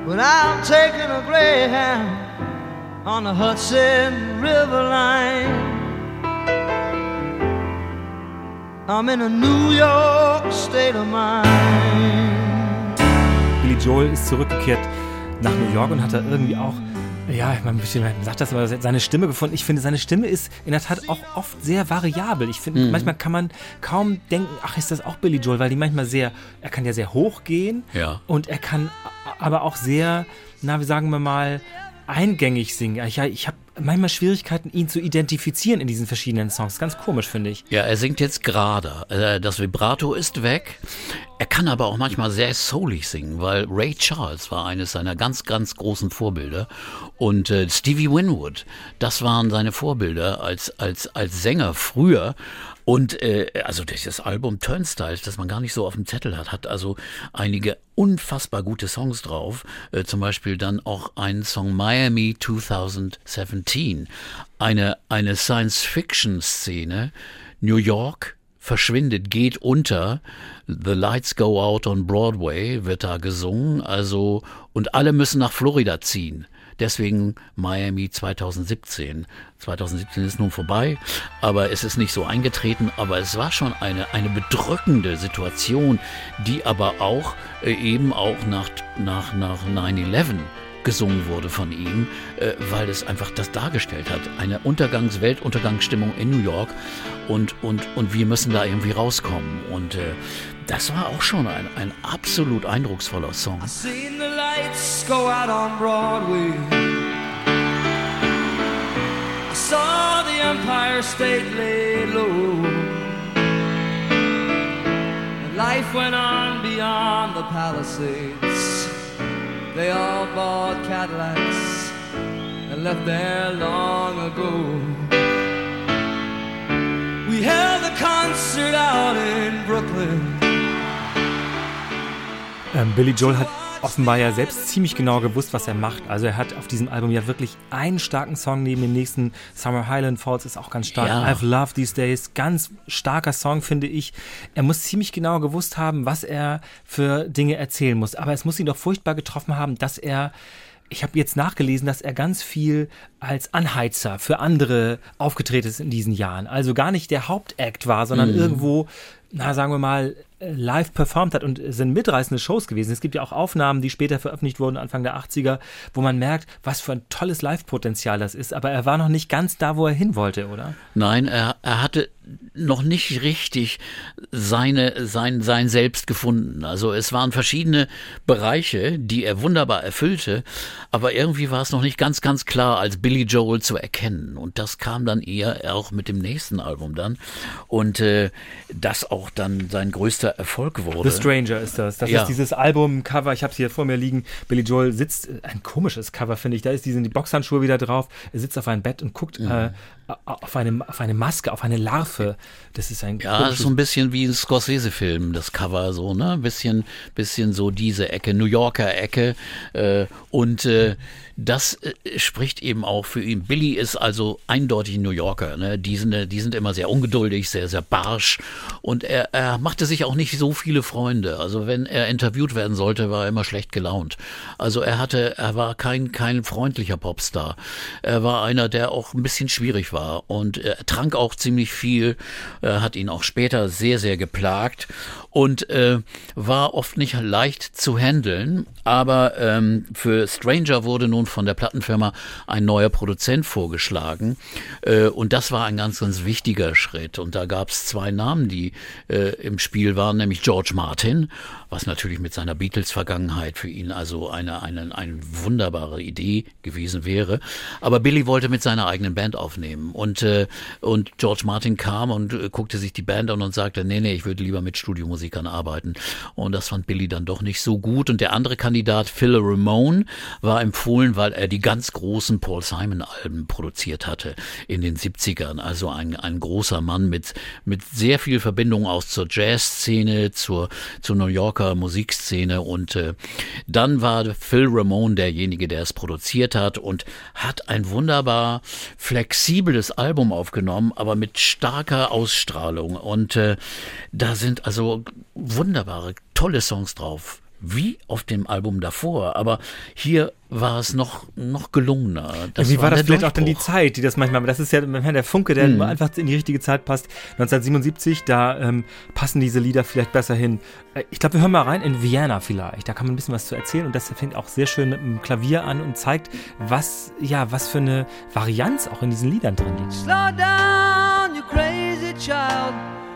But I'm taking a Greyhound on the Hudson River line. I'm in a New York state of mind. Billy Joel ist zurückgekehrt nach New York und hat da irgendwie auch, ja, man sagt das, aber seine Stimme gefunden. Ich finde, seine Stimme ist in der Tat auch oft sehr variabel. Ich finde, manchmal kann man kaum denken, ach, ist das auch Billy Joel, weil die manchmal sehr, er kann ja sehr hoch gehen Ja. und er kann aber auch sehr, na, wie sagen wir mal, eingängig singen. Ich, ich habe manchmal Schwierigkeiten, ihn zu identifizieren in diesen verschiedenen Songs. Ganz komisch, finde ich. Ja, er singt jetzt gerade. Äh, Das Vibrato ist weg. Er kann aber auch manchmal sehr soulig singen, weil Ray Charles war eines seiner ganz, ganz großen Vorbilder. Und äh, Stevie Winwood, das waren seine Vorbilder als, als, als Sänger früher. Und äh, also dieses Album Turnstiles, das man gar nicht so auf dem Zettel hat, hat also einige unfassbar gute Songs drauf. Äh, zum Beispiel dann auch einen Song Miami 2017. Eine, eine Science-Fiction-Szene. New York verschwindet, geht unter. The Lights Go Out on Broadway wird da gesungen. Also, und alle müssen nach Florida ziehen. Deswegen Miami 2017. 2017 ist nun vorbei, aber es ist nicht so eingetreten. Aber es war schon eine, eine bedrückende Situation, die aber auch äh, eben auch nach, nach, nach 9-11 gesungen wurde von ihm, äh, weil es einfach das dargestellt hat. Eine Untergangs-, Weltuntergangsstimmung in New York und, und, und wir müssen da irgendwie rauskommen. Und äh, das war auch schon ein, ein absolut eindrucksvoller Song. I seen the lights go out on Broadway. I saw the Empire State lay low. Life went on beyond the Palisades. They all bought Cadillacs and left there long ago. We held a concert out in Brooklyn. Ähm, Billy Joel hat offenbar ja selbst ziemlich genau gewusst, was er macht. Also er hat auf diesem Album ja wirklich einen starken Song neben dem nächsten. Summer Highland Falls ist auch ganz stark. Ja. I've Loved These Days, ganz starker Song, finde ich. Er muss ziemlich genau gewusst haben, was er für Dinge erzählen muss. Aber es muss ihn doch furchtbar getroffen haben, dass er ich habe jetzt nachgelesen, dass er ganz viel als Anheizer für andere aufgetreten ist in diesen Jahren. Also gar nicht der Hauptakt war, sondern irgendwo, na sagen wir mal, live performt hat und sind mitreißende Shows gewesen. Es gibt ja auch Aufnahmen, die später veröffentlicht wurden, Anfang der 80er, wo man merkt, was für ein tolles Live-Potenzial das ist. Aber er war noch nicht ganz da, wo er hin wollte, oder? Nein, er, er hatte noch nicht richtig seine, sein, sein Selbst gefunden. Also es waren verschiedene Bereiche, die er wunderbar erfüllte, aber irgendwie war es noch nicht ganz, ganz klar als Billy Joel zu erkennen. Und das kam dann eher auch mit dem nächsten Album dann. Und äh, das auch dann sein größter Erfolg wurde. The Stranger ist das. Das Ja. ist dieses Album-Cover. Ich habe es hier vor mir liegen. Billy Joel sitzt, äh, ein komisches Cover, finde ich. Da ist diese die Boxhandschuhe wieder drauf. Er sitzt auf einem Bett und guckt äh, auf, eine, auf eine Maske, auf eine Larve. Das ist ein Ja, das ist so ein bisschen wie ein Scorsese-Film, das Cover so, ne? Ein bisschen, bisschen so diese Ecke, New Yorker Ecke. Äh, und äh, das äh, spricht eben auch für ihn. Billy ist also eindeutig ein New Yorker. Ne? Die, sind, äh, die sind immer sehr ungeduldig, sehr, sehr barsch. Und er, er machte sich auch nicht so viele Freunde. Also wenn er interviewt werden sollte, war er immer schlecht gelaunt. Also er hatte, er war kein, kein freundlicher Popstar. Er war einer, der auch ein bisschen schwierig war. Und er trank auch ziemlich viel, äh, hat ihn auch später sehr, sehr geplagt und äh, war oft nicht leicht zu handeln. Aber ähm, für Stranger wurde nun von der Plattenfirma ein neuer Produzent vorgeschlagen. Äh, und das war ein ganz, ganz wichtiger Schritt. Und da gab es zwei Namen, die äh, im Spiel waren, nämlich George Martin, was natürlich mit seiner Beatles-Vergangenheit für ihn also eine, eine, eine wunderbare Idee gewesen wäre. Aber Billy wollte mit seiner eigenen Band aufnehmen. Und, äh, und George Martin kam und guckte sich die Band an und sagte, nee, nee, ich würde lieber mit Studiomusikern arbeiten. Und das fand Billy dann doch nicht so gut. Und der andere Kandidat, Phil Ramone, war empfohlen, weil er die ganz großen Paul Simon-Alben produziert hatte in den 70ern. Also ein, ein großer Mann mit, mit sehr viel Verbindung auch zur Jazzszene, zur, zur New Yorker Musikszene. Und äh, dann war Phil Ramone derjenige, der es produziert hat und hat ein wunderbar flexibles Album aufgenommen, aber mit starker Ausstrahlung. Und äh, da sind also wunderbare, tolle Songs drauf. Wie auf dem Album davor, aber hier war es noch, noch gelungener. Ja, wie war das der vielleicht auch dann die. Zeit, die das manchmal, das ist ja der Funke, der nur einfach in die richtige Zeit passt. 1977, da ähm, passen diese Lieder vielleicht besser hin. Äh, Ich glaube, wir hören mal rein in Vienna vielleicht. Da kann man ein bisschen was zu erzählen und das fängt auch sehr schön mit dem Klavier an und zeigt, was, ja, was für eine Varianz auch in diesen Liedern drin liegt. Slow down, you crazy child.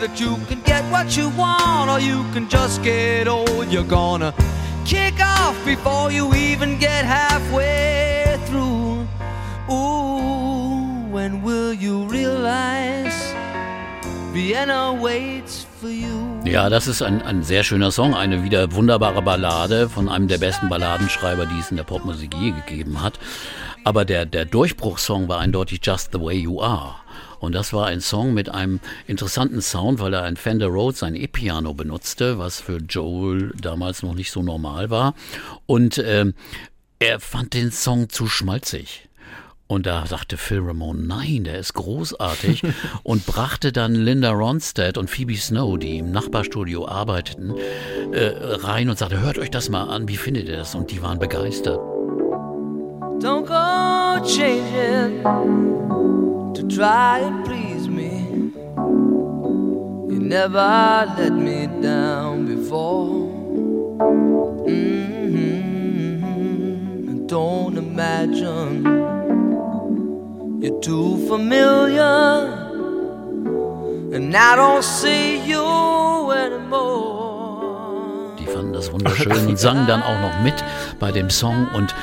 that you can get what you want or you can just get old. You're gonna kick off before you even get halfway through. Ooh, when will you realize Vienna waits for you? Ja, das ist ein, ein sehr schöner Song, eine wieder wunderbare Ballade von einem der besten Balladenschreiber, die es in der Popmusik je gegeben hat. Aber der, der Durchbruchssong war eindeutig Just the Way You Are. Und das war ein Song mit einem interessanten Sound, weil er ein Fender Rhodes, ein E-Piano benutzte, was für Joel damals noch nicht so normal war. Und ähm, er fand den Song zu schmalzig. Und da sagte Phil Ramone, nein, der ist großartig [laughs] und brachte dann Linda Ronstadt und Phoebe Snow, die im Nachbarstudio arbeiteten, äh, rein und sagte, hört euch das mal an, wie findet ihr das? Und die waren begeistert. Don't go changing to try and please me. You never let me down before. Mm-hmm. Don't imagine you're too familiar, and I don't see you anymore. Die fanden das wunderschön und sangen dann auch noch mit bei dem Song und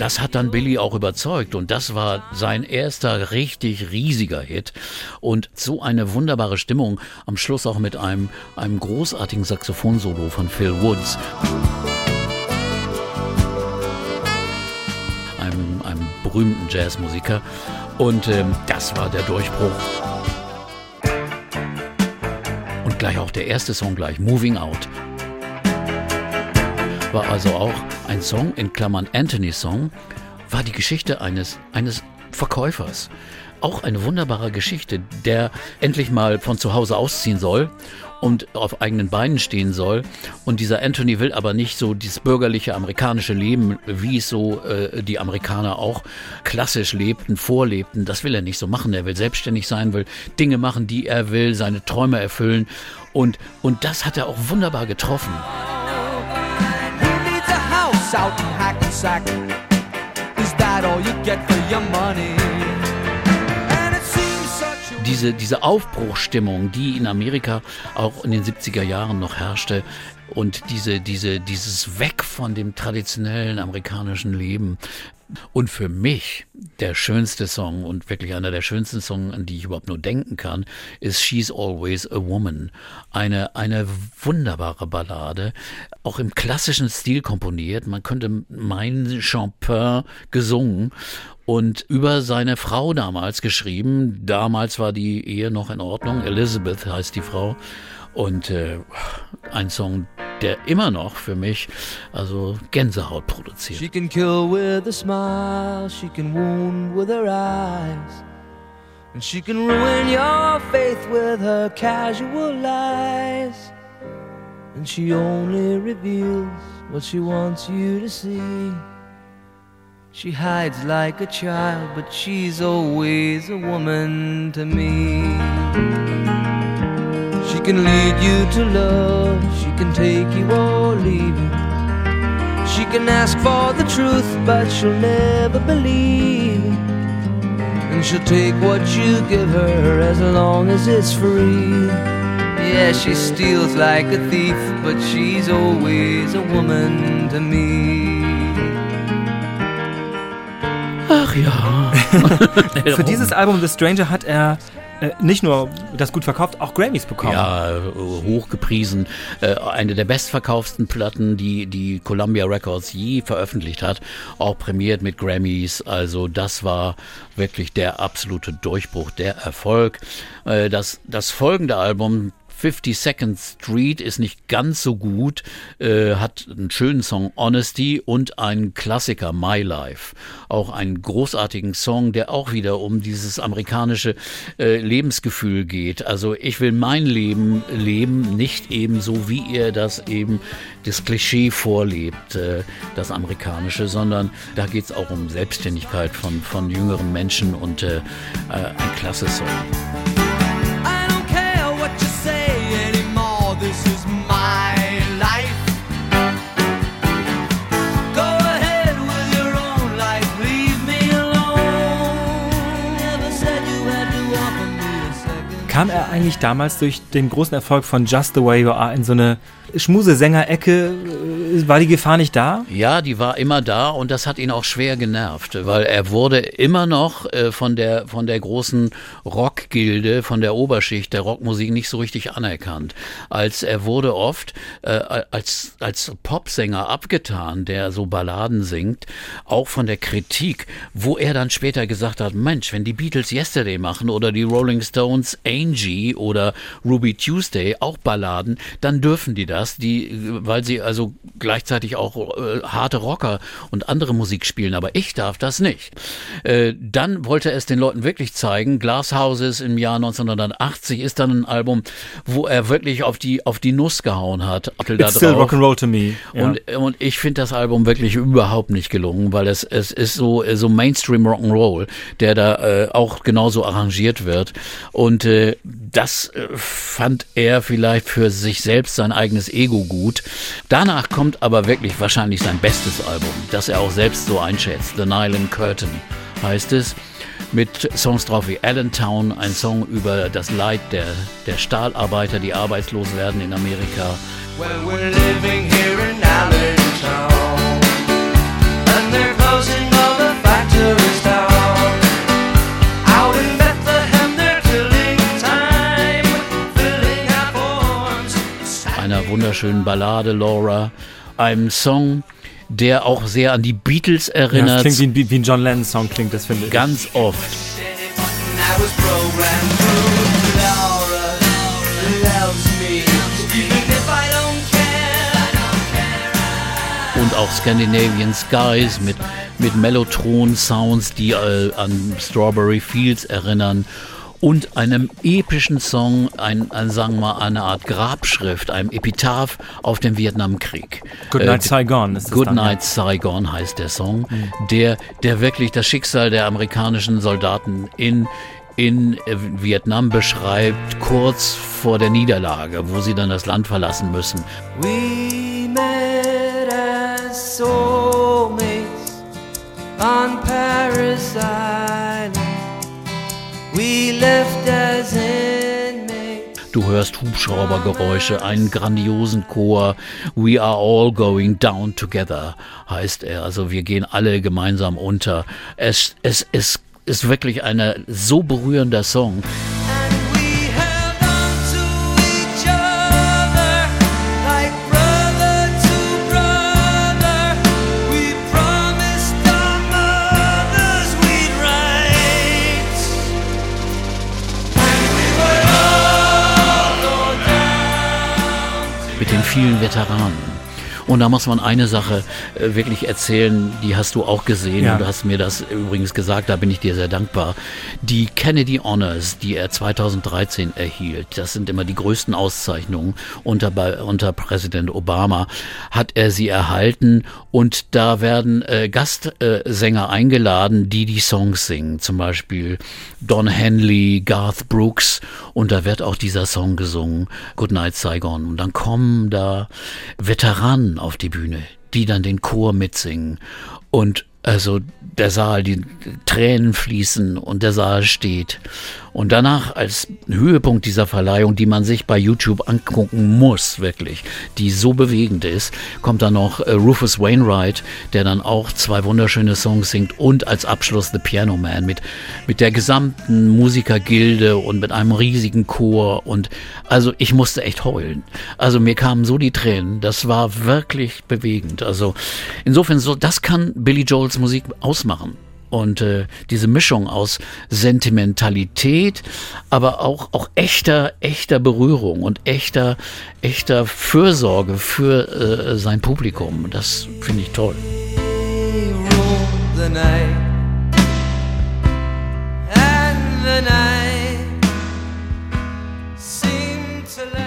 das hat dann Billy auch überzeugt und das war sein erster richtig riesiger Hit und so eine wunderbare Stimmung am Schluss auch mit einem, einem großartigen Saxophonsolo von Phil Woods. Einem, einem berühmten Jazzmusiker und ähm, das war der Durchbruch. Und gleich auch der erste Song gleich, Moving Out war also auch ein Song, in Klammern Anthony Song, war die Geschichte eines, eines Verkäufers. Auch eine wunderbare Geschichte, der endlich mal von zu Hause ausziehen soll und auf eigenen Beinen stehen soll. Und dieser Anthony will aber nicht so dieses bürgerliche amerikanische Leben, wie es so äh, die Amerikaner auch klassisch lebten, vorlebten. Das will er nicht so machen. Er will selbstständig sein, will Dinge machen, die er will, seine Träume erfüllen. Und, und das hat er auch wunderbar getroffen. In Hackensack. Is that all you get for your money? Diese, diese Aufbruchstimmung, die in Amerika auch in den 70er Jahren noch herrschte und diese, diese, dieses Weg von dem traditionellen amerikanischen Leben. Und für mich der schönste Song und wirklich einer der schönsten Songs, an die ich überhaupt nur denken kann, ist She's Always a Woman. Eine, eine wunderbare Ballade, auch im klassischen Stil komponiert. Man könnte meinen Chopin gesungen und über seine Frau damals geschrieben. Damals war die Ehe noch in Ordnung. Elizabeth heißt die Frau. Und äh, ein Song, der immer noch für mich also Gänsehaut produziert. She can kill with a smile, she can wound with her eyes. And she can ruin your faith with her casual lies. And she only reveals what she wants you to see. She hides like a child, but she's always a woman to me. She can lead you to love, she can take you or leave you. She can ask for the truth, but she'll never believe. And she'll take what you give her as long as it's free. Yeah, she steals like a thief, but she's always a woman to me. Ach ja. [laughs] [laughs] Für dieses Album The Stranger hat er äh, nicht nur das gut verkauft, auch Grammys bekommen. Ja, äh, hochgepriesen. Äh, eine der bestverkauften Platten, die die Columbia Records je veröffentlicht hat. Auch prämiert mit Grammys. Also das war wirklich der absolute Durchbruch, der Erfolg. Äh, das, das folgende Album 52nd Street ist nicht ganz so gut, äh, hat einen schönen Song Honesty und einen Klassiker My Life. Auch einen großartigen Song, der auch wieder um dieses amerikanische äh, Lebensgefühl geht. Also ich will mein Leben leben, nicht eben so, wie ihr das eben das Klischee vorlebt, äh, das amerikanische, sondern da geht es auch um Selbstständigkeit von, von jüngeren Menschen und äh, äh, ein klasse Song. Kam er eigentlich damals durch den großen Erfolg von Just the Way You Are in so eine Schmusesänger-Ecke? Äh, War die Gefahr nicht da? Ja, die war immer da und das hat ihn auch schwer genervt, weil er wurde immer noch äh, von der von der großen Rockgilde, von der Oberschicht der Rockmusik nicht so richtig anerkannt. Als er wurde oft äh, als als Popsänger abgetan, der so Balladen singt, auch von der Kritik, wo er dann später gesagt hat, Mensch, wenn die Beatles Yesterday machen oder die Rolling Stones Angie oder Ruby Tuesday auch Balladen, dann dürfen die das, die weil sie also gleichzeitig auch äh, harte Rocker und andere Musik spielen, aber ich darf das nicht. Äh, dann wollte er es den Leuten wirklich zeigen. Glass Houses im Jahr 1980 ist dann ein Album, wo er wirklich auf die auf die Nuss gehauen hat. It's still rock'n'roll to me. Ja. Und, und ich finde das Album wirklich überhaupt nicht gelungen, weil es, es ist so, so Mainstream Rock'n'Roll, der da äh, auch genauso arrangiert wird. Und äh, das äh, fand er vielleicht für sich selbst sein eigenes Ego gut. Danach kommt aber wirklich wahrscheinlich sein bestes Album, das er auch selbst so einschätzt. The Nylon Curtain heißt es mit Songs drauf wie Allentown, ein Song über das Leid der, der Stahlarbeiter, die arbeitslos werden in Amerika. Well, we're living here in Allentown, and they're closing all the factories down. Out in Bethlehem, they're killing time, filling up forms. einer wunderschönen Ballade, Laura, einem Song, der auch sehr an die Beatles Ja, das erinnert, klingt wie ein, wie ein John Lennon-Song, klingt das, finde ich. ganz oft. Und auch Scandinavian Skies mit, mit Mellotron-Sounds, die äh, an Strawberry Fields erinnern. Und einem epischen Song, ein, ein, sagen wir mal, eine Art Grabschrift, einem Epitaph auf den Vietnamkrieg. Good Äh, Night Saigon ist das Good dann, ja. Saigon heißt der Song, der, der wirklich das Schicksal der amerikanischen Soldaten in, in äh, Vietnam beschreibt, kurz vor der Niederlage, wo sie dann das Land verlassen müssen. We met as soulmates on Paris Island. Du hörst Hubschraubergeräusche, einen grandiosen Chor. We are all going down together, heißt er. Also wir gehen alle gemeinsam unter. Es, es, es ist wirklich ein so berührender Song. Vielen Veteranen. Und da muss man eine Sache äh, wirklich erzählen, die hast du auch gesehen Ja. und du hast mir das übrigens gesagt, da bin ich dir sehr dankbar. Die Kennedy Honors, die er 2013 erhielt, das sind immer die größten Auszeichnungen unter, bei- unter Präsident Obama, hat er sie erhalten und da werden äh, Gastsänger äh, eingeladen, die die Songs singen, zum Beispiel Don Henley, Garth Brooks und da wird auch dieser Song gesungen, Good Night Saigon. Und dann kommen da Veteranen auf die Bühne, die dann den Chor mitsingen. Und also der Saal, die Tränen fließen und der Saal steht. Und danach als Höhepunkt dieser Verleihung, die man sich bei YouTube angucken muss, wirklich, die so bewegend ist, kommt dann noch äh, Rufus Wainwright, der dann auch zwei wunderschöne Songs singt und als Abschluss The Piano Man mit, mit der gesamten Musikergilde und mit einem riesigen Chor und also ich musste echt heulen. Also mir kamen so die Tränen, das war wirklich bewegend. Also insofern so, das kann Billy Joels Musik ausmachen. Und äh, diese Mischung aus Sentimentalität, aber auch, auch echter, echter Berührung und echter, echter Fürsorge für äh, sein Publikum, das finde ich toll. Ruled the night,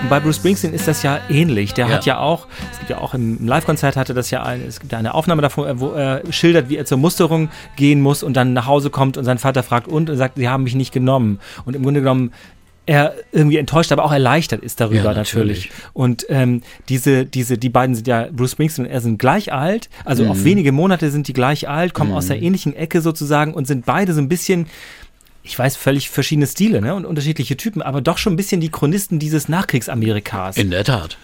Und bei Bruce Springsteen ist das ja ähnlich. Der Ja. hat ja auch, es gibt ja auch im Live-Konzert hatte das ja ein, es gibt ja eine Aufnahme davon, wo er schildert, wie er zur Musterung gehen muss und dann nach Hause kommt und sein Vater fragt und und sagt, sie haben mich nicht genommen. Und im Grunde genommen er irgendwie enttäuscht, aber auch erleichtert ist darüber Ja, natürlich. natürlich. Und ähm, diese, diese, die beiden sind ja, Bruce Springsteen und er sind gleich alt, also Mhm. auf wenige Monate sind die gleich alt, kommen aus der ähnlichen Ecke sozusagen und sind beide so ein bisschen ich weiß, völlig verschiedene Stile ne? und unterschiedliche Typen, aber doch schon ein bisschen die Chronisten dieses Nachkriegsamerikas. In der Tat.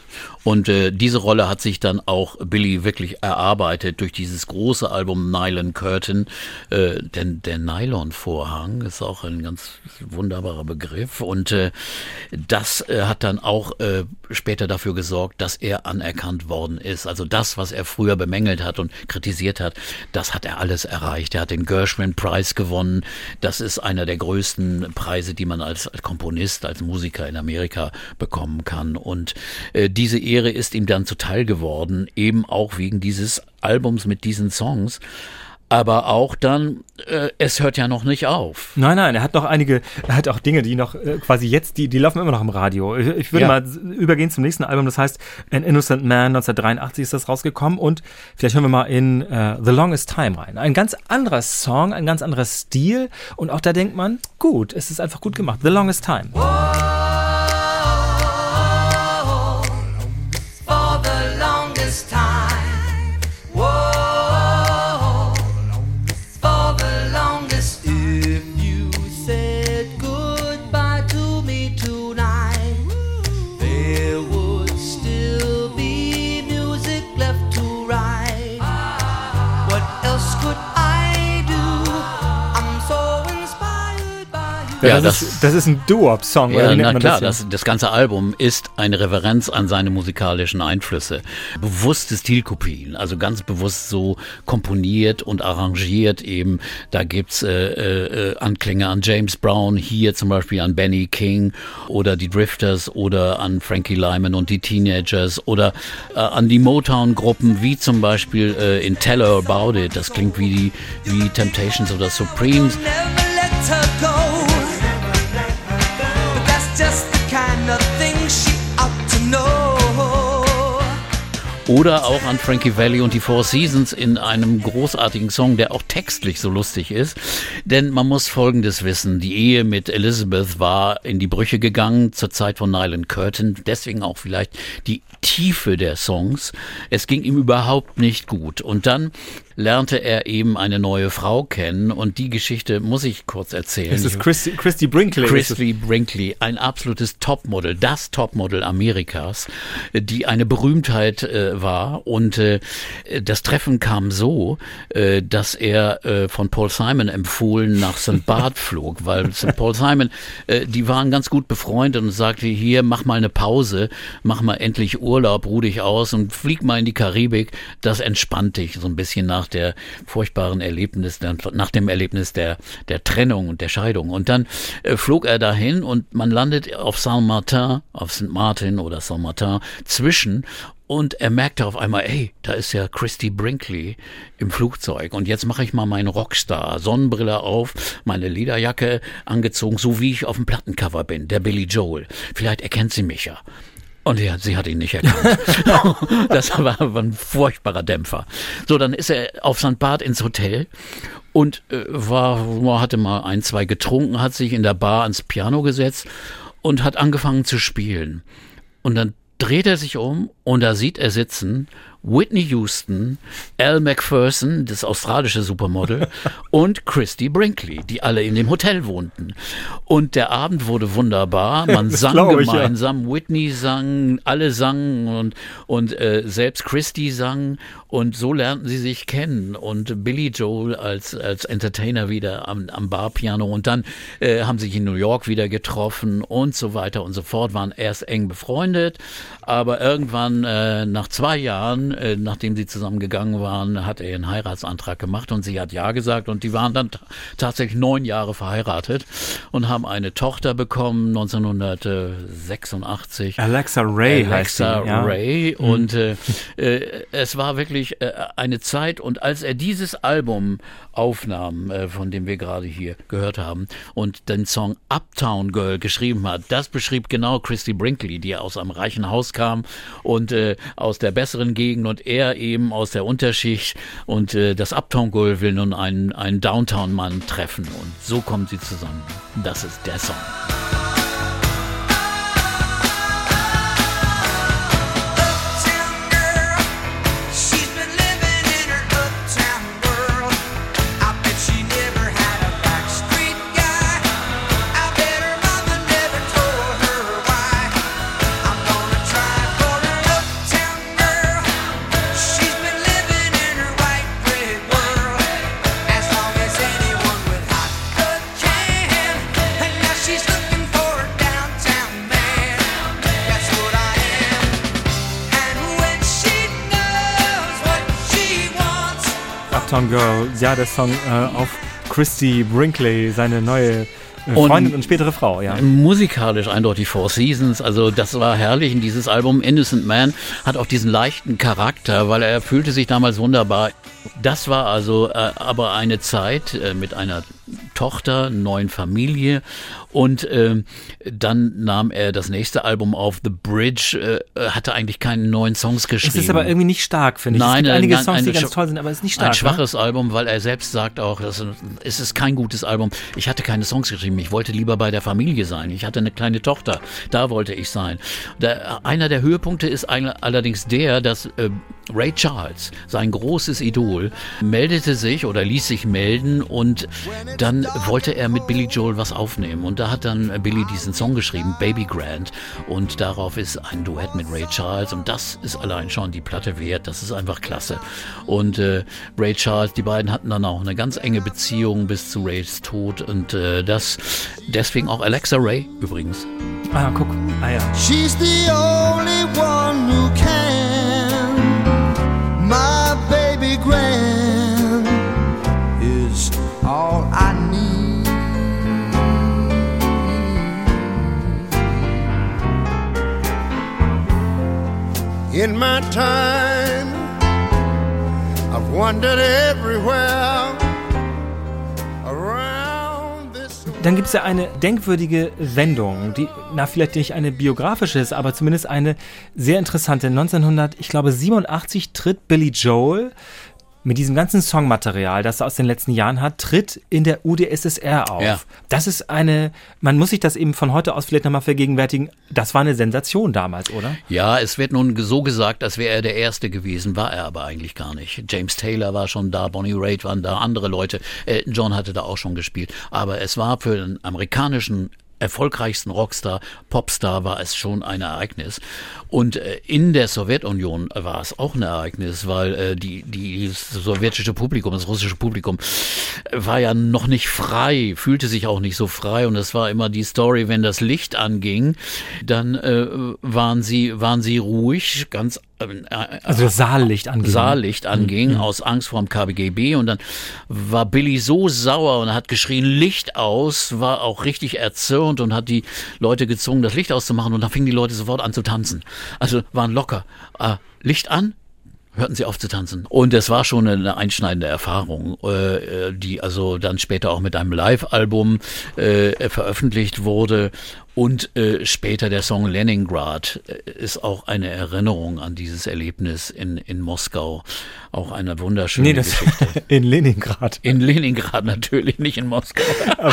Und äh, diese Rolle hat sich dann auch Billy wirklich erarbeitet durch dieses große Album Nylon Curtain. Äh, denn der Nylon-Vorhang ist auch ein ganz wunderbarer Begriff. Und äh, das äh, hat dann auch äh, später dafür gesorgt, dass er anerkannt worden ist. Also das, was er früher bemängelt hat und kritisiert hat, das hat er alles erreicht. Er hat den Gershwin Prize gewonnen. Das ist einer der größten Preise, die man als Komponist, als Musiker in Amerika bekommen kann. Und äh, diese Ehre ist ihm dann zuteil geworden, eben auch wegen dieses Albums mit diesen Songs aber auch dann, äh, es hört ja noch nicht auf. Nein, nein, er hat noch einige, er hat auch Dinge, die noch äh, quasi jetzt, die, die laufen immer noch im Radio. Ich, ich würde Ja. mal übergehen zum nächsten Album, das heißt An Innocent Man, 1983 ist das rausgekommen und vielleicht hören wir mal in äh, The Longest Time rein. Ein ganz anderer Song, ein ganz anderer Stil und auch da denkt man, gut, es ist einfach gut gemacht. The Longest Time. for Ja, das, das- ist, das ist ein Doo-Wop-Song, oder Ja, nennt na klar, das? das, das ganze Album ist eine Reverenz an seine musikalischen Einflüsse. Bewusste Stilkopien, also ganz bewusst so komponiert und arrangiert eben. Da gibt's äh, äh, Anklänge an James Brown, hier zum Beispiel an Benny King oder die Drifters oder an Frankie Lyman und die Teenagers oder äh, an die Motown-Gruppen, wie zum Beispiel äh, in Tell Her About It. Das klingt wie die wie Temptations oder Supremes. Never let her go. Oder auch an Frankie Valli und die Four Seasons in einem großartigen Song, der auch textlich so lustig ist. Denn man muss Folgendes wissen. Die Ehe mit Elizabeth war in die Brüche gegangen zur Zeit von Nylan Curtin. Deswegen auch vielleicht die Tiefe der Songs. Es ging ihm überhaupt nicht gut. Und dann lernte er eben eine neue Frau kennen. Und die Geschichte muss ich kurz erzählen. Es ist Christy, Christy Brinkley. Christy Brinkley, ein absolutes Topmodel, das Topmodel Amerikas, die eine Berühmtheit äh, war. Und äh, das Treffen kam so, äh, dass er äh, von Paul Simon empfohlen nach St. Barth [laughs] flog, weil St. Paul Simon, äh, die waren ganz gut befreundet und sagte, hier, mach mal eine Pause, mach mal endlich Urlaub, ruh dich aus und flieg mal in die Karibik. Das entspannt dich so ein bisschen nach der furchtbaren Erlebnis, nach dem Erlebnis der, der Trennung und der Scheidung. Und dann äh, flog er dahin und man landet auf Saint-Martin, auf St. Martin oder Saint-Martin zwischen und er merkte auf einmal, ey, da ist ja Christy Brinkley im Flugzeug. Und jetzt mache ich mal meinen Rockstar. Sonnenbrille auf, meine Lederjacke angezogen, so wie ich auf dem Plattencover bin, der Billy Joel. Vielleicht erkennt sie mich ja. Und ja, sie hat ihn nicht erkannt. [laughs] [laughs] das war, ein furchtbarer Dämpfer. So, dann ist er auf St. Barth ins Hotel und äh, war, hatte mal ein, zwei getrunken, hat sich in der Bar ans Piano gesetzt und hat angefangen zu spielen. Und dann dreht er sich um und da sieht er sitzen Whitney Houston, Al McPherson, das australische Supermodel, [laughs] und Christy Brinkley, die alle in dem Hotel wohnten. Und der Abend wurde wunderbar. [laughs] Man sang glaub ich, ja. gemeinsam. Whitney sang, alle sangen und, und äh, selbst Christy sang. Und so lernten sie sich kennen. Und Billy Joel als, als Entertainer wieder am, am Barpiano. Und dann äh, haben sie sich in New York wieder getroffen und so weiter und so fort. Waren erst eng befreundet. Aber irgendwann, äh, nach zwei Jahren, äh, nachdem sie zusammengegangen waren, hat er einen Heiratsantrag gemacht und sie hat Ja gesagt. Und die waren dann tatsächlich neun Jahre verheiratet und haben eine Tochter bekommen, 1986. Alexa Ray heißt Alexa sie. Ja. Ray. Und äh, äh, es war wirklich äh, eine Zeit. Und als er dieses Album aufnahm, äh, von dem wir gerade hier gehört haben, und den Song Uptown Girl geschrieben hat, das beschrieb genau Christy Brinkley, die aus einem reichen Haus kam und äh, aus der besseren Gegend und er eben aus der Unterschicht. Und äh, das Uptown Girl will nun einen, einen Downtown-Mann treffen. Und so kommen sie zusammen. Das ist der Song. Girl, ja, der Song äh, auf Christy Brinkley, seine neue äh, Und- Freundin und spätere Frau, ja. Musikalisch eindeutig Four Seasons, also das war herrlich. Und dieses Album Innocent Man hat auch diesen leichten Charakter, weil er fühlte sich damals wunderbar. Das war also äh, aber eine Zeit äh, mit einer Tochter, neuen Familie und ähm, dann nahm er das nächste Album auf, The Bridge, äh, hatte eigentlich keine neuen Songs geschrieben. Es ist aber irgendwie nicht stark, finde ich. Nein, es gibt äh, einige nein, Songs, die ein ganz schw- toll sind, aber es ist nicht stark. Ein ne? schwaches Album, weil er selbst sagt auch, das, es ist kein gutes Album. Ich hatte keine Songs geschrieben. Ich wollte lieber bei der Familie sein. Ich hatte eine kleine Tochter. Da wollte ich sein. Der, einer der Höhepunkte ist allerdings der, dass äh, Ray Charles, sein großes Idol, meldete sich oder ließ sich melden und dann wollte er mit Billy Joel was aufnehmen. Und da hat dann Billy diesen Song geschrieben, Baby Grand. Und darauf ist ein Duett mit Ray Charles. Und das ist allein schon die Platte wert. Das ist einfach klasse. Und äh, Ray Charles, die beiden hatten dann auch eine ganz enge Beziehung bis zu Rays Tod. Und äh, das deswegen auch Alexa Ray übrigens. Ah, guck. Ah ja. She's the only one who can. My baby grand is all I need. In my time, I've wandered everywhere Dann gibt es ja eine denkwürdige Wendung, die, na, vielleicht nicht eine biografische ist, aber zumindest eine sehr interessante. 1900, ich glaube, 87 tritt Billy Joel mit diesem ganzen Songmaterial, das er aus den letzten Jahren hat, tritt in der UdSSR auf. Ja. Das ist eine, man muss sich das eben von heute aus vielleicht nochmal vergegenwärtigen, das war eine Sensation damals, oder? Ja, es wird nun so gesagt, als wäre er der Erste gewesen, war er aber eigentlich gar nicht. James Taylor war schon da, Bonnie Raitt waren da, andere Leute, Elton John hatte da auch schon gespielt. Aber es war für den amerikanischen erfolgreichsten Rockstar, Popstar war es schon ein Ereignis. Und äh, in der Sowjetunion war es auch ein Ereignis, weil äh, die, die das sowjetische Publikum, das russische Publikum, äh, war ja noch nicht frei, fühlte sich auch nicht so frei. Und es war immer die Story, wenn das Licht anging, dann äh, waren sie, waren sie ruhig, ganz Also das Saallicht angehen. Saallicht anging, aus Angst vor dem KBGB. Und dann war Billy so sauer und hat geschrien, Licht aus, war auch richtig erzürnt und hat die Leute gezwungen, das Licht auszumachen. Und dann fingen die Leute sofort an zu tanzen. Also waren locker. Äh, Licht an, hörten sie auf zu tanzen. Und es war schon eine einschneidende Erfahrung, äh, die also dann später auch mit einem Live-Album äh, veröffentlicht wurde. Und äh, später der Song Leningrad äh, ist auch eine Erinnerung an dieses Erlebnis in, in Moskau. Auch eine wunderschöne Nee, das Geschichte. [laughs] in Leningrad. In Leningrad natürlich, nicht in Moskau. [laughs]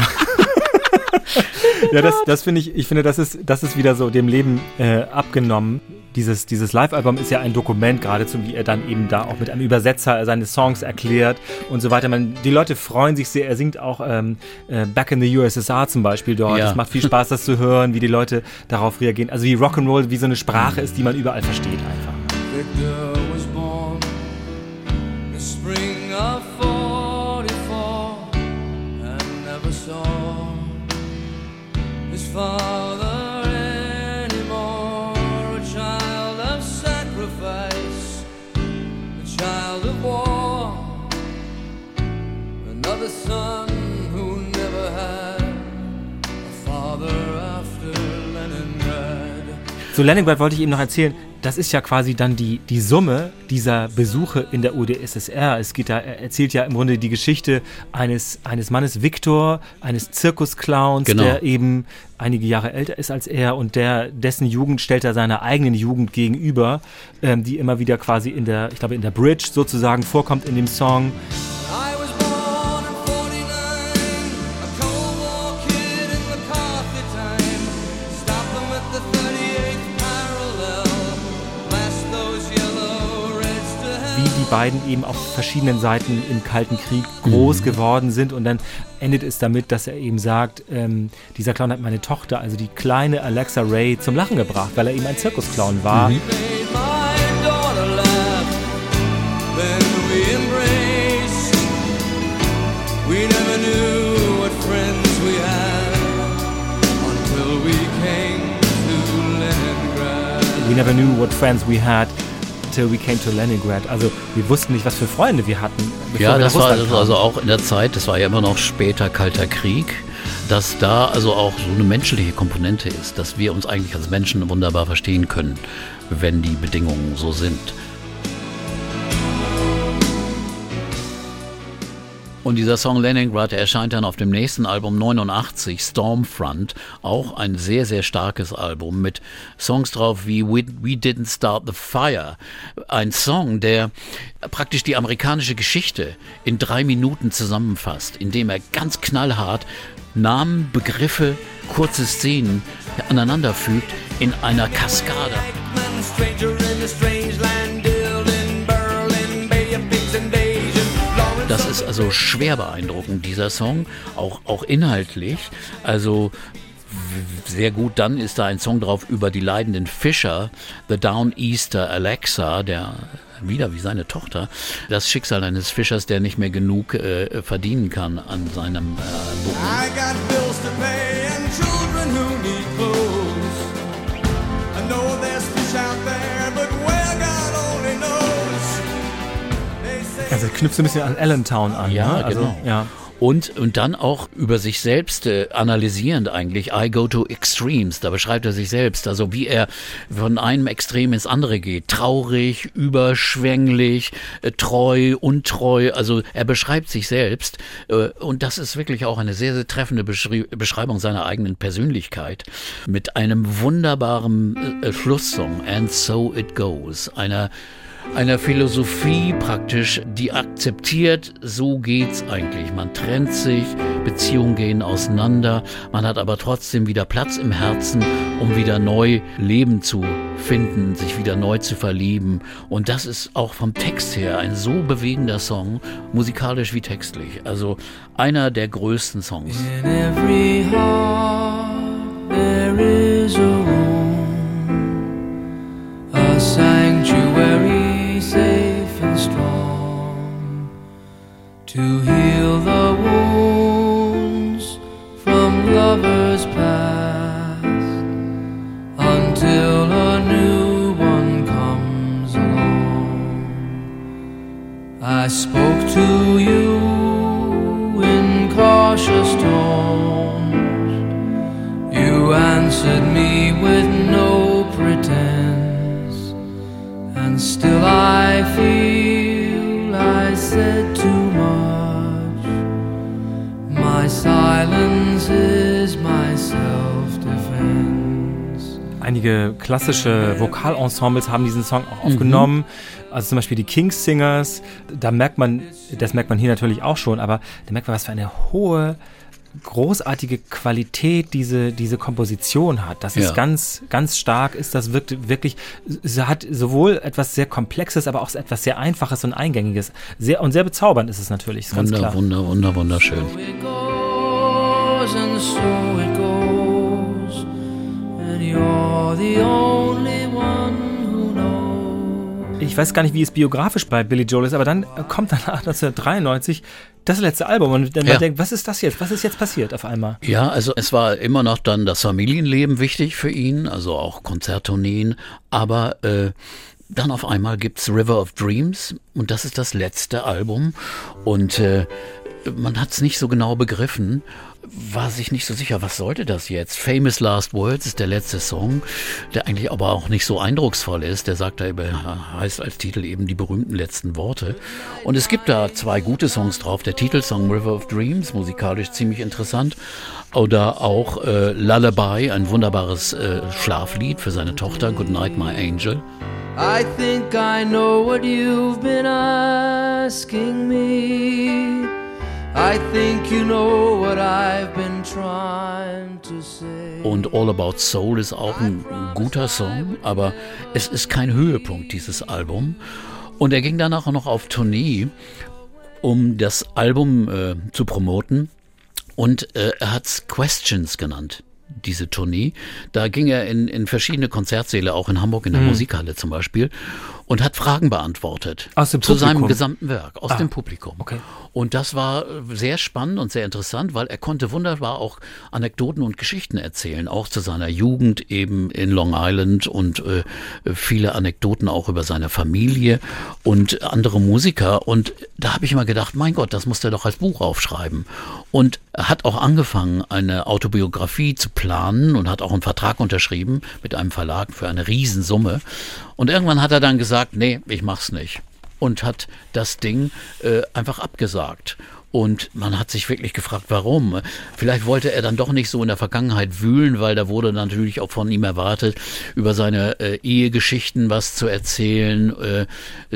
Ja, das, das finde ich, ich finde, das ist, das ist wieder so dem Leben äh, abgenommen. Dieses, dieses Live-Album ist ja ein Dokument, geradezu, wie er dann eben da auch mit einem Übersetzer seine Songs erklärt und so weiter. Man, die Leute freuen sich sehr. Er singt auch ähm, äh, Back in the USSR zum Beispiel dort. Ja. Es macht viel Spaß, das zu hören, wie die Leute darauf reagieren. Also wie Rock'n'Roll wie so eine Sprache ist, die man überall versteht einfach. Zu Leningrad wollte ich eben noch erzählen, das ist ja quasi dann die, die Summe dieser Besuche in der UdSSR. Es geht da, er erzählt ja im Grunde die Geschichte eines, eines Mannes, Viktor, eines Zirkusclowns, Genau. der eben einige Jahre älter ist als er und der, dessen Jugend stellt er seiner eigenen Jugend gegenüber, ähm, die immer wieder quasi in der, ich glaube, in der Bridge sozusagen vorkommt in dem Song. Beiden eben auf verschiedenen Seiten im Kalten Krieg groß geworden sind und dann endet es damit, dass er eben sagt, ähm, dieser Clown hat meine Tochter, also die kleine Alexa Ray, zum Lachen gebracht, weil er eben ein Zirkusclown war. Embraced. We never knew what friends we had until we came to Leningrad. Also wir wussten nicht, was für Freunde wir hatten. Ja, wir das war also, also kamen. auch in der Zeit, das war ja immer noch später Kalter Krieg, dass da also auch so eine menschliche Komponente ist, dass wir uns eigentlich als Menschen wunderbar verstehen können, wenn die Bedingungen so sind. Und dieser Song Leningrad, erscheint dann auf dem nächsten Album 89, Stormfront, auch ein sehr, sehr starkes Album mit Songs drauf wie We, We Didn't Start the Fire. Ein Song, der praktisch die amerikanische Geschichte in drei Minuten zusammenfasst, indem er ganz knallhart Namen, Begriffe, kurze Szenen aneinanderfügt in einer Kaskade. Also schwer beeindruckend, dieser Song, auch, auch inhaltlich. Also sehr gut. Dann ist da ein Song drauf über die leidenden Fischer, The Downeaster Alexa, der wieder wie seine Tochter, das Schicksal eines Fischers, der nicht mehr genug äh, verdienen kann an seinem äh, Beruf. Also knüpft so ein bisschen an Allentown an. Ja, ne? also, genau. Ja. Und, und dann auch über sich selbst äh, analysierend eigentlich, I go to extremes, da beschreibt er sich selbst, also wie er von einem Extrem ins andere geht, traurig, überschwänglich, äh, treu, untreu, also er beschreibt sich selbst äh, und das ist wirklich auch eine sehr, sehr treffende Beschri Beschreibung seiner eigenen Persönlichkeit mit einem wunderbaren äh, Schlusssong, And So It Goes, einer einer Philosophie praktisch, die akzeptiert, so geht's eigentlich. Man trennt sich, Beziehungen gehen auseinander, man hat aber trotzdem wieder Platz im Herzen, um wieder neu Leben zu finden, sich wieder neu zu verlieben. Und das ist auch vom Text her ein so bewegender Song, musikalisch wie textlich. Also einer der größten Songs. In every heart there is a room, a safe and strong to heal the wounds from lovers past until a new one comes along. I spoke to you in cautious tones. You answered me with and still I feel I said too much. My silence is my self defense. Einige klassische Vokalensembles haben diesen Song auch aufgenommen. Also zum Beispiel die Kings Singers. Da merkt man, das merkt man hier natürlich auch schon, aber da merkt man, was für eine hohe, großartige Qualität diese, diese Komposition hat. Das Ja. ist ganz, ganz stark, ist das wirkt wirklich, es hat sowohl etwas sehr Komplexes, aber auch etwas sehr Einfaches und Eingängiges. Sehr, und sehr bezaubernd ist es natürlich, ist ganz Wunder, klar. wunder, wunder, wunderschön. It goes and so it goes, and you're the only one who knows. Ich weiß gar nicht, wie es biografisch bei Billy Joel ist, aber dann kommt danach [laughs] 1993 das letzte Album und dann Ja. man denkt, was ist das jetzt? Was ist jetzt passiert auf einmal? Ja, also es war immer noch dann das Familienleben wichtig für ihn, also auch Konzerttourneen, aber äh, dann auf einmal gibt's River of Dreams und das ist das letzte Album und äh, man hat's nicht so genau begriffen, war sich nicht so sicher, was sollte das jetzt? Famous Last Words ist der letzte Song, der eigentlich aber auch nicht so eindrucksvoll ist. Der sagt da über, heißt als Titel eben die berühmten letzten Worte. Und es gibt da zwei gute Songs drauf. Der Titelsong River of Dreams, musikalisch ziemlich interessant. Oder auch äh, Lullaby, ein wunderbares äh, Schlaflied für seine Tochter, Good Night My Angel. I think I know what you've been asking me. I think you know what I've been trying to say. Und All About Soul ist auch ein guter Song, aber es ist kein Höhepunkt, dieses Album. Und er ging danach auch noch auf Tournee, um das Album äh, zu promoten. Und äh, er hat's Questions genannt, diese Tournee. Da ging er in, in verschiedene Konzertsäle, auch in Hamburg in der Musikhalle zum Beispiel. Und hat Fragen beantwortet. Zu seinem gesamten Werk, aus Ah, dem Publikum. okay. Und das war äh, sehr spannend und sehr interessant, weil er konnte wunderbar auch Anekdoten und Geschichten erzählen, auch zu seiner Jugend eben in Long Island und äh, viele Anekdoten auch über seine Familie und andere Musiker. Und da habe ich immer gedacht, mein Gott, das muss er doch als Buch aufschreiben. Und er hat auch angefangen, eine Autobiografie zu planen und hat auch einen Vertrag unterschrieben mit einem Verlag für eine Riesensumme. Und irgendwann hat er dann gesagt, nee, ich mach's nicht und hat das Ding äh, einfach abgesagt. Und man hat sich wirklich gefragt, warum. Vielleicht wollte er dann doch nicht so in der Vergangenheit wühlen, weil da wurde natürlich auch von ihm erwartet, über seine äh, Ehegeschichten was zu erzählen. Äh,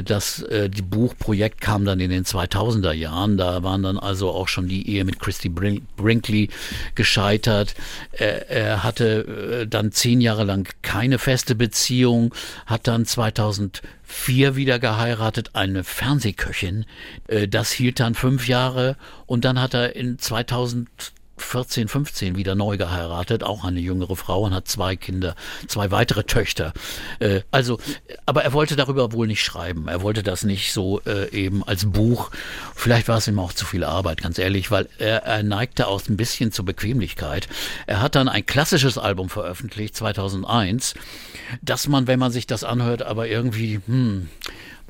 das äh, die Buchprojekt kam dann in den 2000er Jahren. Da waren dann also auch schon die Ehe mit Christy Brin Brinkley gescheitert. Er, er hatte äh, dann zehn Jahre lang keine feste Beziehung, hat dann 2004 wieder geheiratet, eine Fernsehköchin. Äh, Das hielt dann fünf Jahre und dann hat er in 2014, 15 wieder neu geheiratet, auch eine jüngere Frau und hat zwei Kinder, zwei weitere Töchter. Äh, Also, aber er wollte darüber wohl nicht schreiben. Er wollte das nicht so äh, eben als Buch. Vielleicht war es ihm auch zu viel Arbeit, ganz ehrlich, weil er, er neigte auch ein bisschen zur Bequemlichkeit. Er hat dann ein klassisches Album veröffentlicht, 2001, dass man, wenn man sich das anhört, aber irgendwie, hm,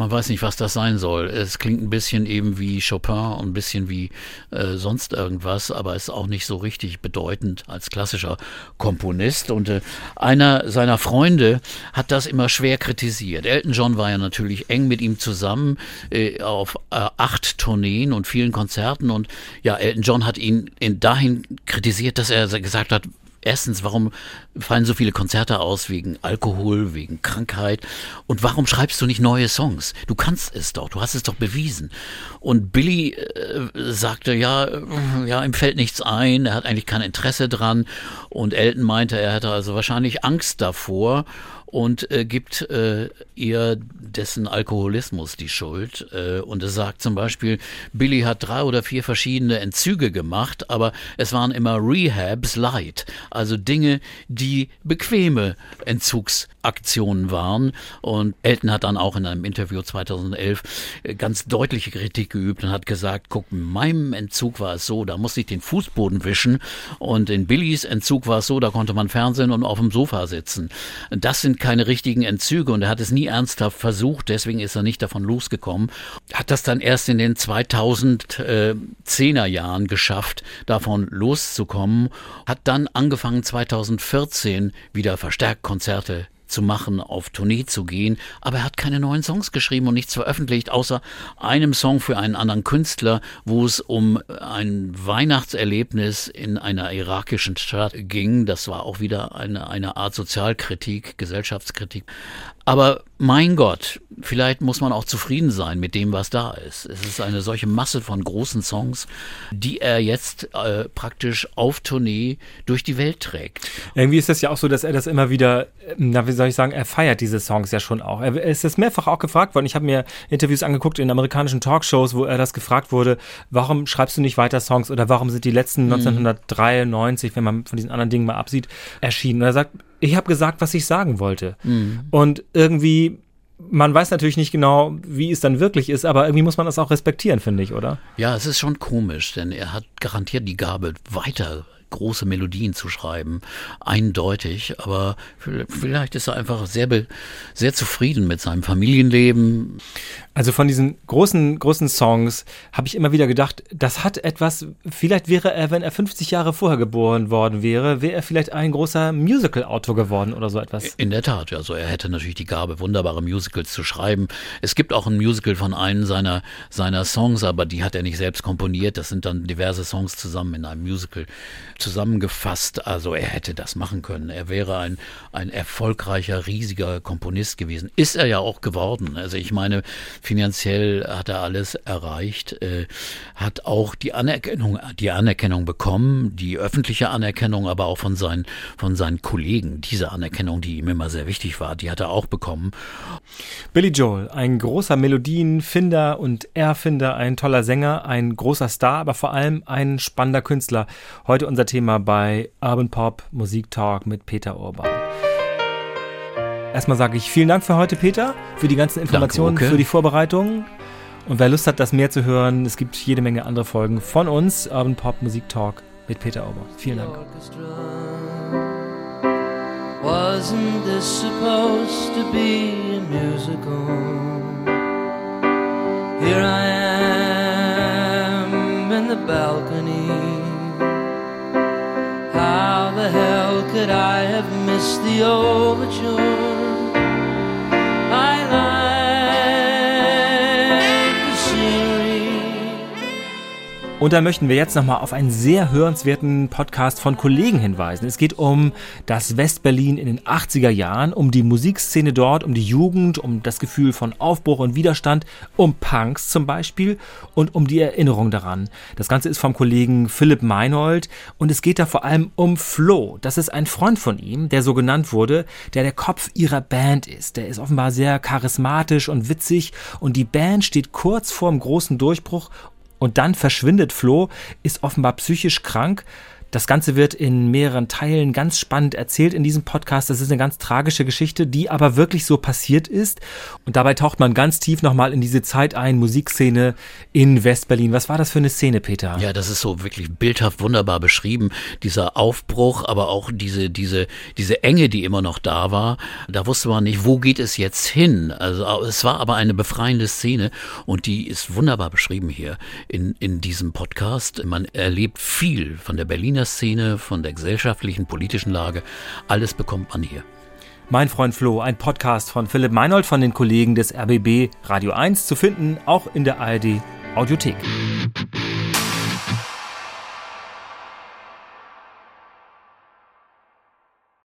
man weiß nicht, was das sein soll. Es klingt ein bisschen eben wie Chopin und ein bisschen wie äh, sonst irgendwas, aber ist auch nicht so richtig bedeutend als klassischer Komponist. Und äh, einer seiner Freunde hat das immer schwer kritisiert. Elton John war ja natürlich eng mit ihm zusammen äh, auf äh, acht Tourneen und vielen Konzerten. Und ja, Elton John hat ihn in dahin kritisiert, dass er gesagt hat, Erstens, warum fallen so viele Konzerte aus wegen Alkohol, wegen Krankheit? Und warum schreibst du nicht neue Songs? Du kannst es doch, du hast es doch bewiesen. Und Billy äh, sagte, ja, äh, ja, ihm fällt nichts ein, er hat eigentlich kein Interesse dran. Und Elton meinte, er hätte also wahrscheinlich Angst davor und äh, gibt äh, ihr dessen Alkoholismus die Schuld. Äh, und es sagt zum Beispiel, Billy hat drei oder vier verschiedene Entzüge gemacht, aber es waren immer Rehabs light, also Dinge, die bequeme Entzugsaktionen waren. Und Elton hat dann auch in einem Interview 2011 äh, ganz deutliche Kritik geübt und hat gesagt, guck, in meinem Entzug war es so, da musste ich den Fußboden wischen und in Billys Entzug war es so, da konnte man Fernsehen und auf dem Sofa sitzen. Das sind keine richtigen Entzüge und er hat es nie ernsthaft versucht, deswegen ist er nicht davon losgekommen. Hat das dann erst in den 2010er Jahren geschafft, davon loszukommen, hat dann angefangen 2014 wieder verstärkt Konzerte zu machen, auf Tournee zu gehen, aber er hat keine neuen Songs geschrieben und nichts veröffentlicht, außer einem Song für einen anderen Künstler, wo es um ein Weihnachtserlebnis in einer irakischen Stadt ging. Das war auch wieder eine, eine Art Sozialkritik, Gesellschaftskritik. Aber mein Gott, vielleicht muss man auch zufrieden sein mit dem, was da ist. Es ist eine solche Masse von großen Songs, die er jetzt äh, praktisch auf Tournee durch die Welt trägt. Irgendwie ist das ja auch so, dass er das immer wieder, ähm, na, wie soll ich sagen, er feiert diese Songs ja schon auch. Er, es ist mehrfach auch gefragt worden. Ich habe mir Interviews angeguckt in amerikanischen Talkshows, wo er das gefragt wurde, warum schreibst du nicht weiter Songs oder warum sind die letzten 1993, wenn man von diesen anderen Dingen mal absieht, erschienen. Und er sagt, ich habe gesagt, was ich sagen wollte. Und irgendwie, man weiß natürlich nicht genau, wie es dann wirklich ist, aber irgendwie muss man das auch respektieren, finde ich, oder? Ja, es ist schon komisch, denn er hat garantiert die Gabe, weiter große Melodien zu schreiben, eindeutig, aber vielleicht ist er einfach sehr, sehr zufrieden mit seinem Familienleben. Also von diesen großen, großen Songs habe ich immer wieder gedacht, das hat etwas, vielleicht wäre er, wenn er 50 Jahre vorher geboren worden wäre, wäre er vielleicht ein großer Musical-Autor geworden oder so etwas. In der Tat, also er hätte natürlich die Gabe, wunderbare Musicals zu schreiben. Es gibt auch ein Musical von einem seiner, seiner Songs, aber die hat er nicht selbst komponiert. Das sind dann diverse Songs zusammen in einem Musical zusammengefasst. Also er hätte das machen können. Er wäre ein, ein erfolgreicher, riesiger Komponist gewesen. Ist er ja auch geworden. Also ich meine, finanziell hat er alles erreicht, äh, hat auch die Anerkennung, die Anerkennung bekommen, die öffentliche Anerkennung, aber auch von seinen, von seinen Kollegen. Diese Anerkennung, die ihm immer sehr wichtig war, die hat er auch bekommen. Billy Joel, ein großer Melodienfinder und Erfinder, ein toller Sänger, ein großer Star, aber vor allem ein spannender Künstler. Heute unser Thema bei Urban Pop Musik Talk mit Peter Urban. Erstmal sage ich vielen Dank für heute, Peter, für die ganzen Informationen, Danke, Uke. für die Vorbereitungen. Und wer Lust hat, das mehr zu hören, es gibt jede Menge andere Folgen von uns, Urban Pop Musik Talk mit Peter Auber. Vielen Dank. Wasn't this supposed to be a musical? Here I am in the balcony. Hell could I have missed the overture? Und da möchten wir jetzt nochmal auf einen sehr hörenswerten Podcast von Kollegen hinweisen. Es geht um das Westberlin in den 80er Jahren, um die Musikszene dort, um die Jugend, um das Gefühl von Aufbruch und Widerstand, um Punks zum Beispiel und um die Erinnerung daran. Das Ganze ist vom Kollegen Philipp Meinold und es geht da vor allem um Flo. Das ist ein Freund von ihm, der so genannt wurde, der der Kopf ihrer Band ist. Der ist offenbar sehr charismatisch und witzig und die Band steht kurz vorm großen Durchbruch und dann verschwindet Flo, ist offenbar psychisch krank. Das Ganze wird in mehreren Teilen ganz spannend erzählt in diesem Podcast. Das ist eine ganz tragische Geschichte, die aber wirklich so passiert ist. Und dabei taucht man ganz tief nochmal in diese Zeit ein, Musikszene in Westberlin. Was war das für eine Szene, Peter? Ja, das ist so wirklich bildhaft wunderbar beschrieben. Dieser Aufbruch, aber auch diese, diese, diese Enge, die immer noch da war. Da wusste man nicht, wo geht es jetzt hin. Also es war aber eine befreiende Szene und die ist wunderbar beschrieben hier in, in diesem Podcast. Man erlebt viel von der Berliner Szene, von der gesellschaftlichen, politischen Lage. Alles bekommt man hier. Mein Freund Flo, ein Podcast von Philipp Meinold von den Kollegen des RBB Radio 1 zu finden, auch in der ARD Audiothek.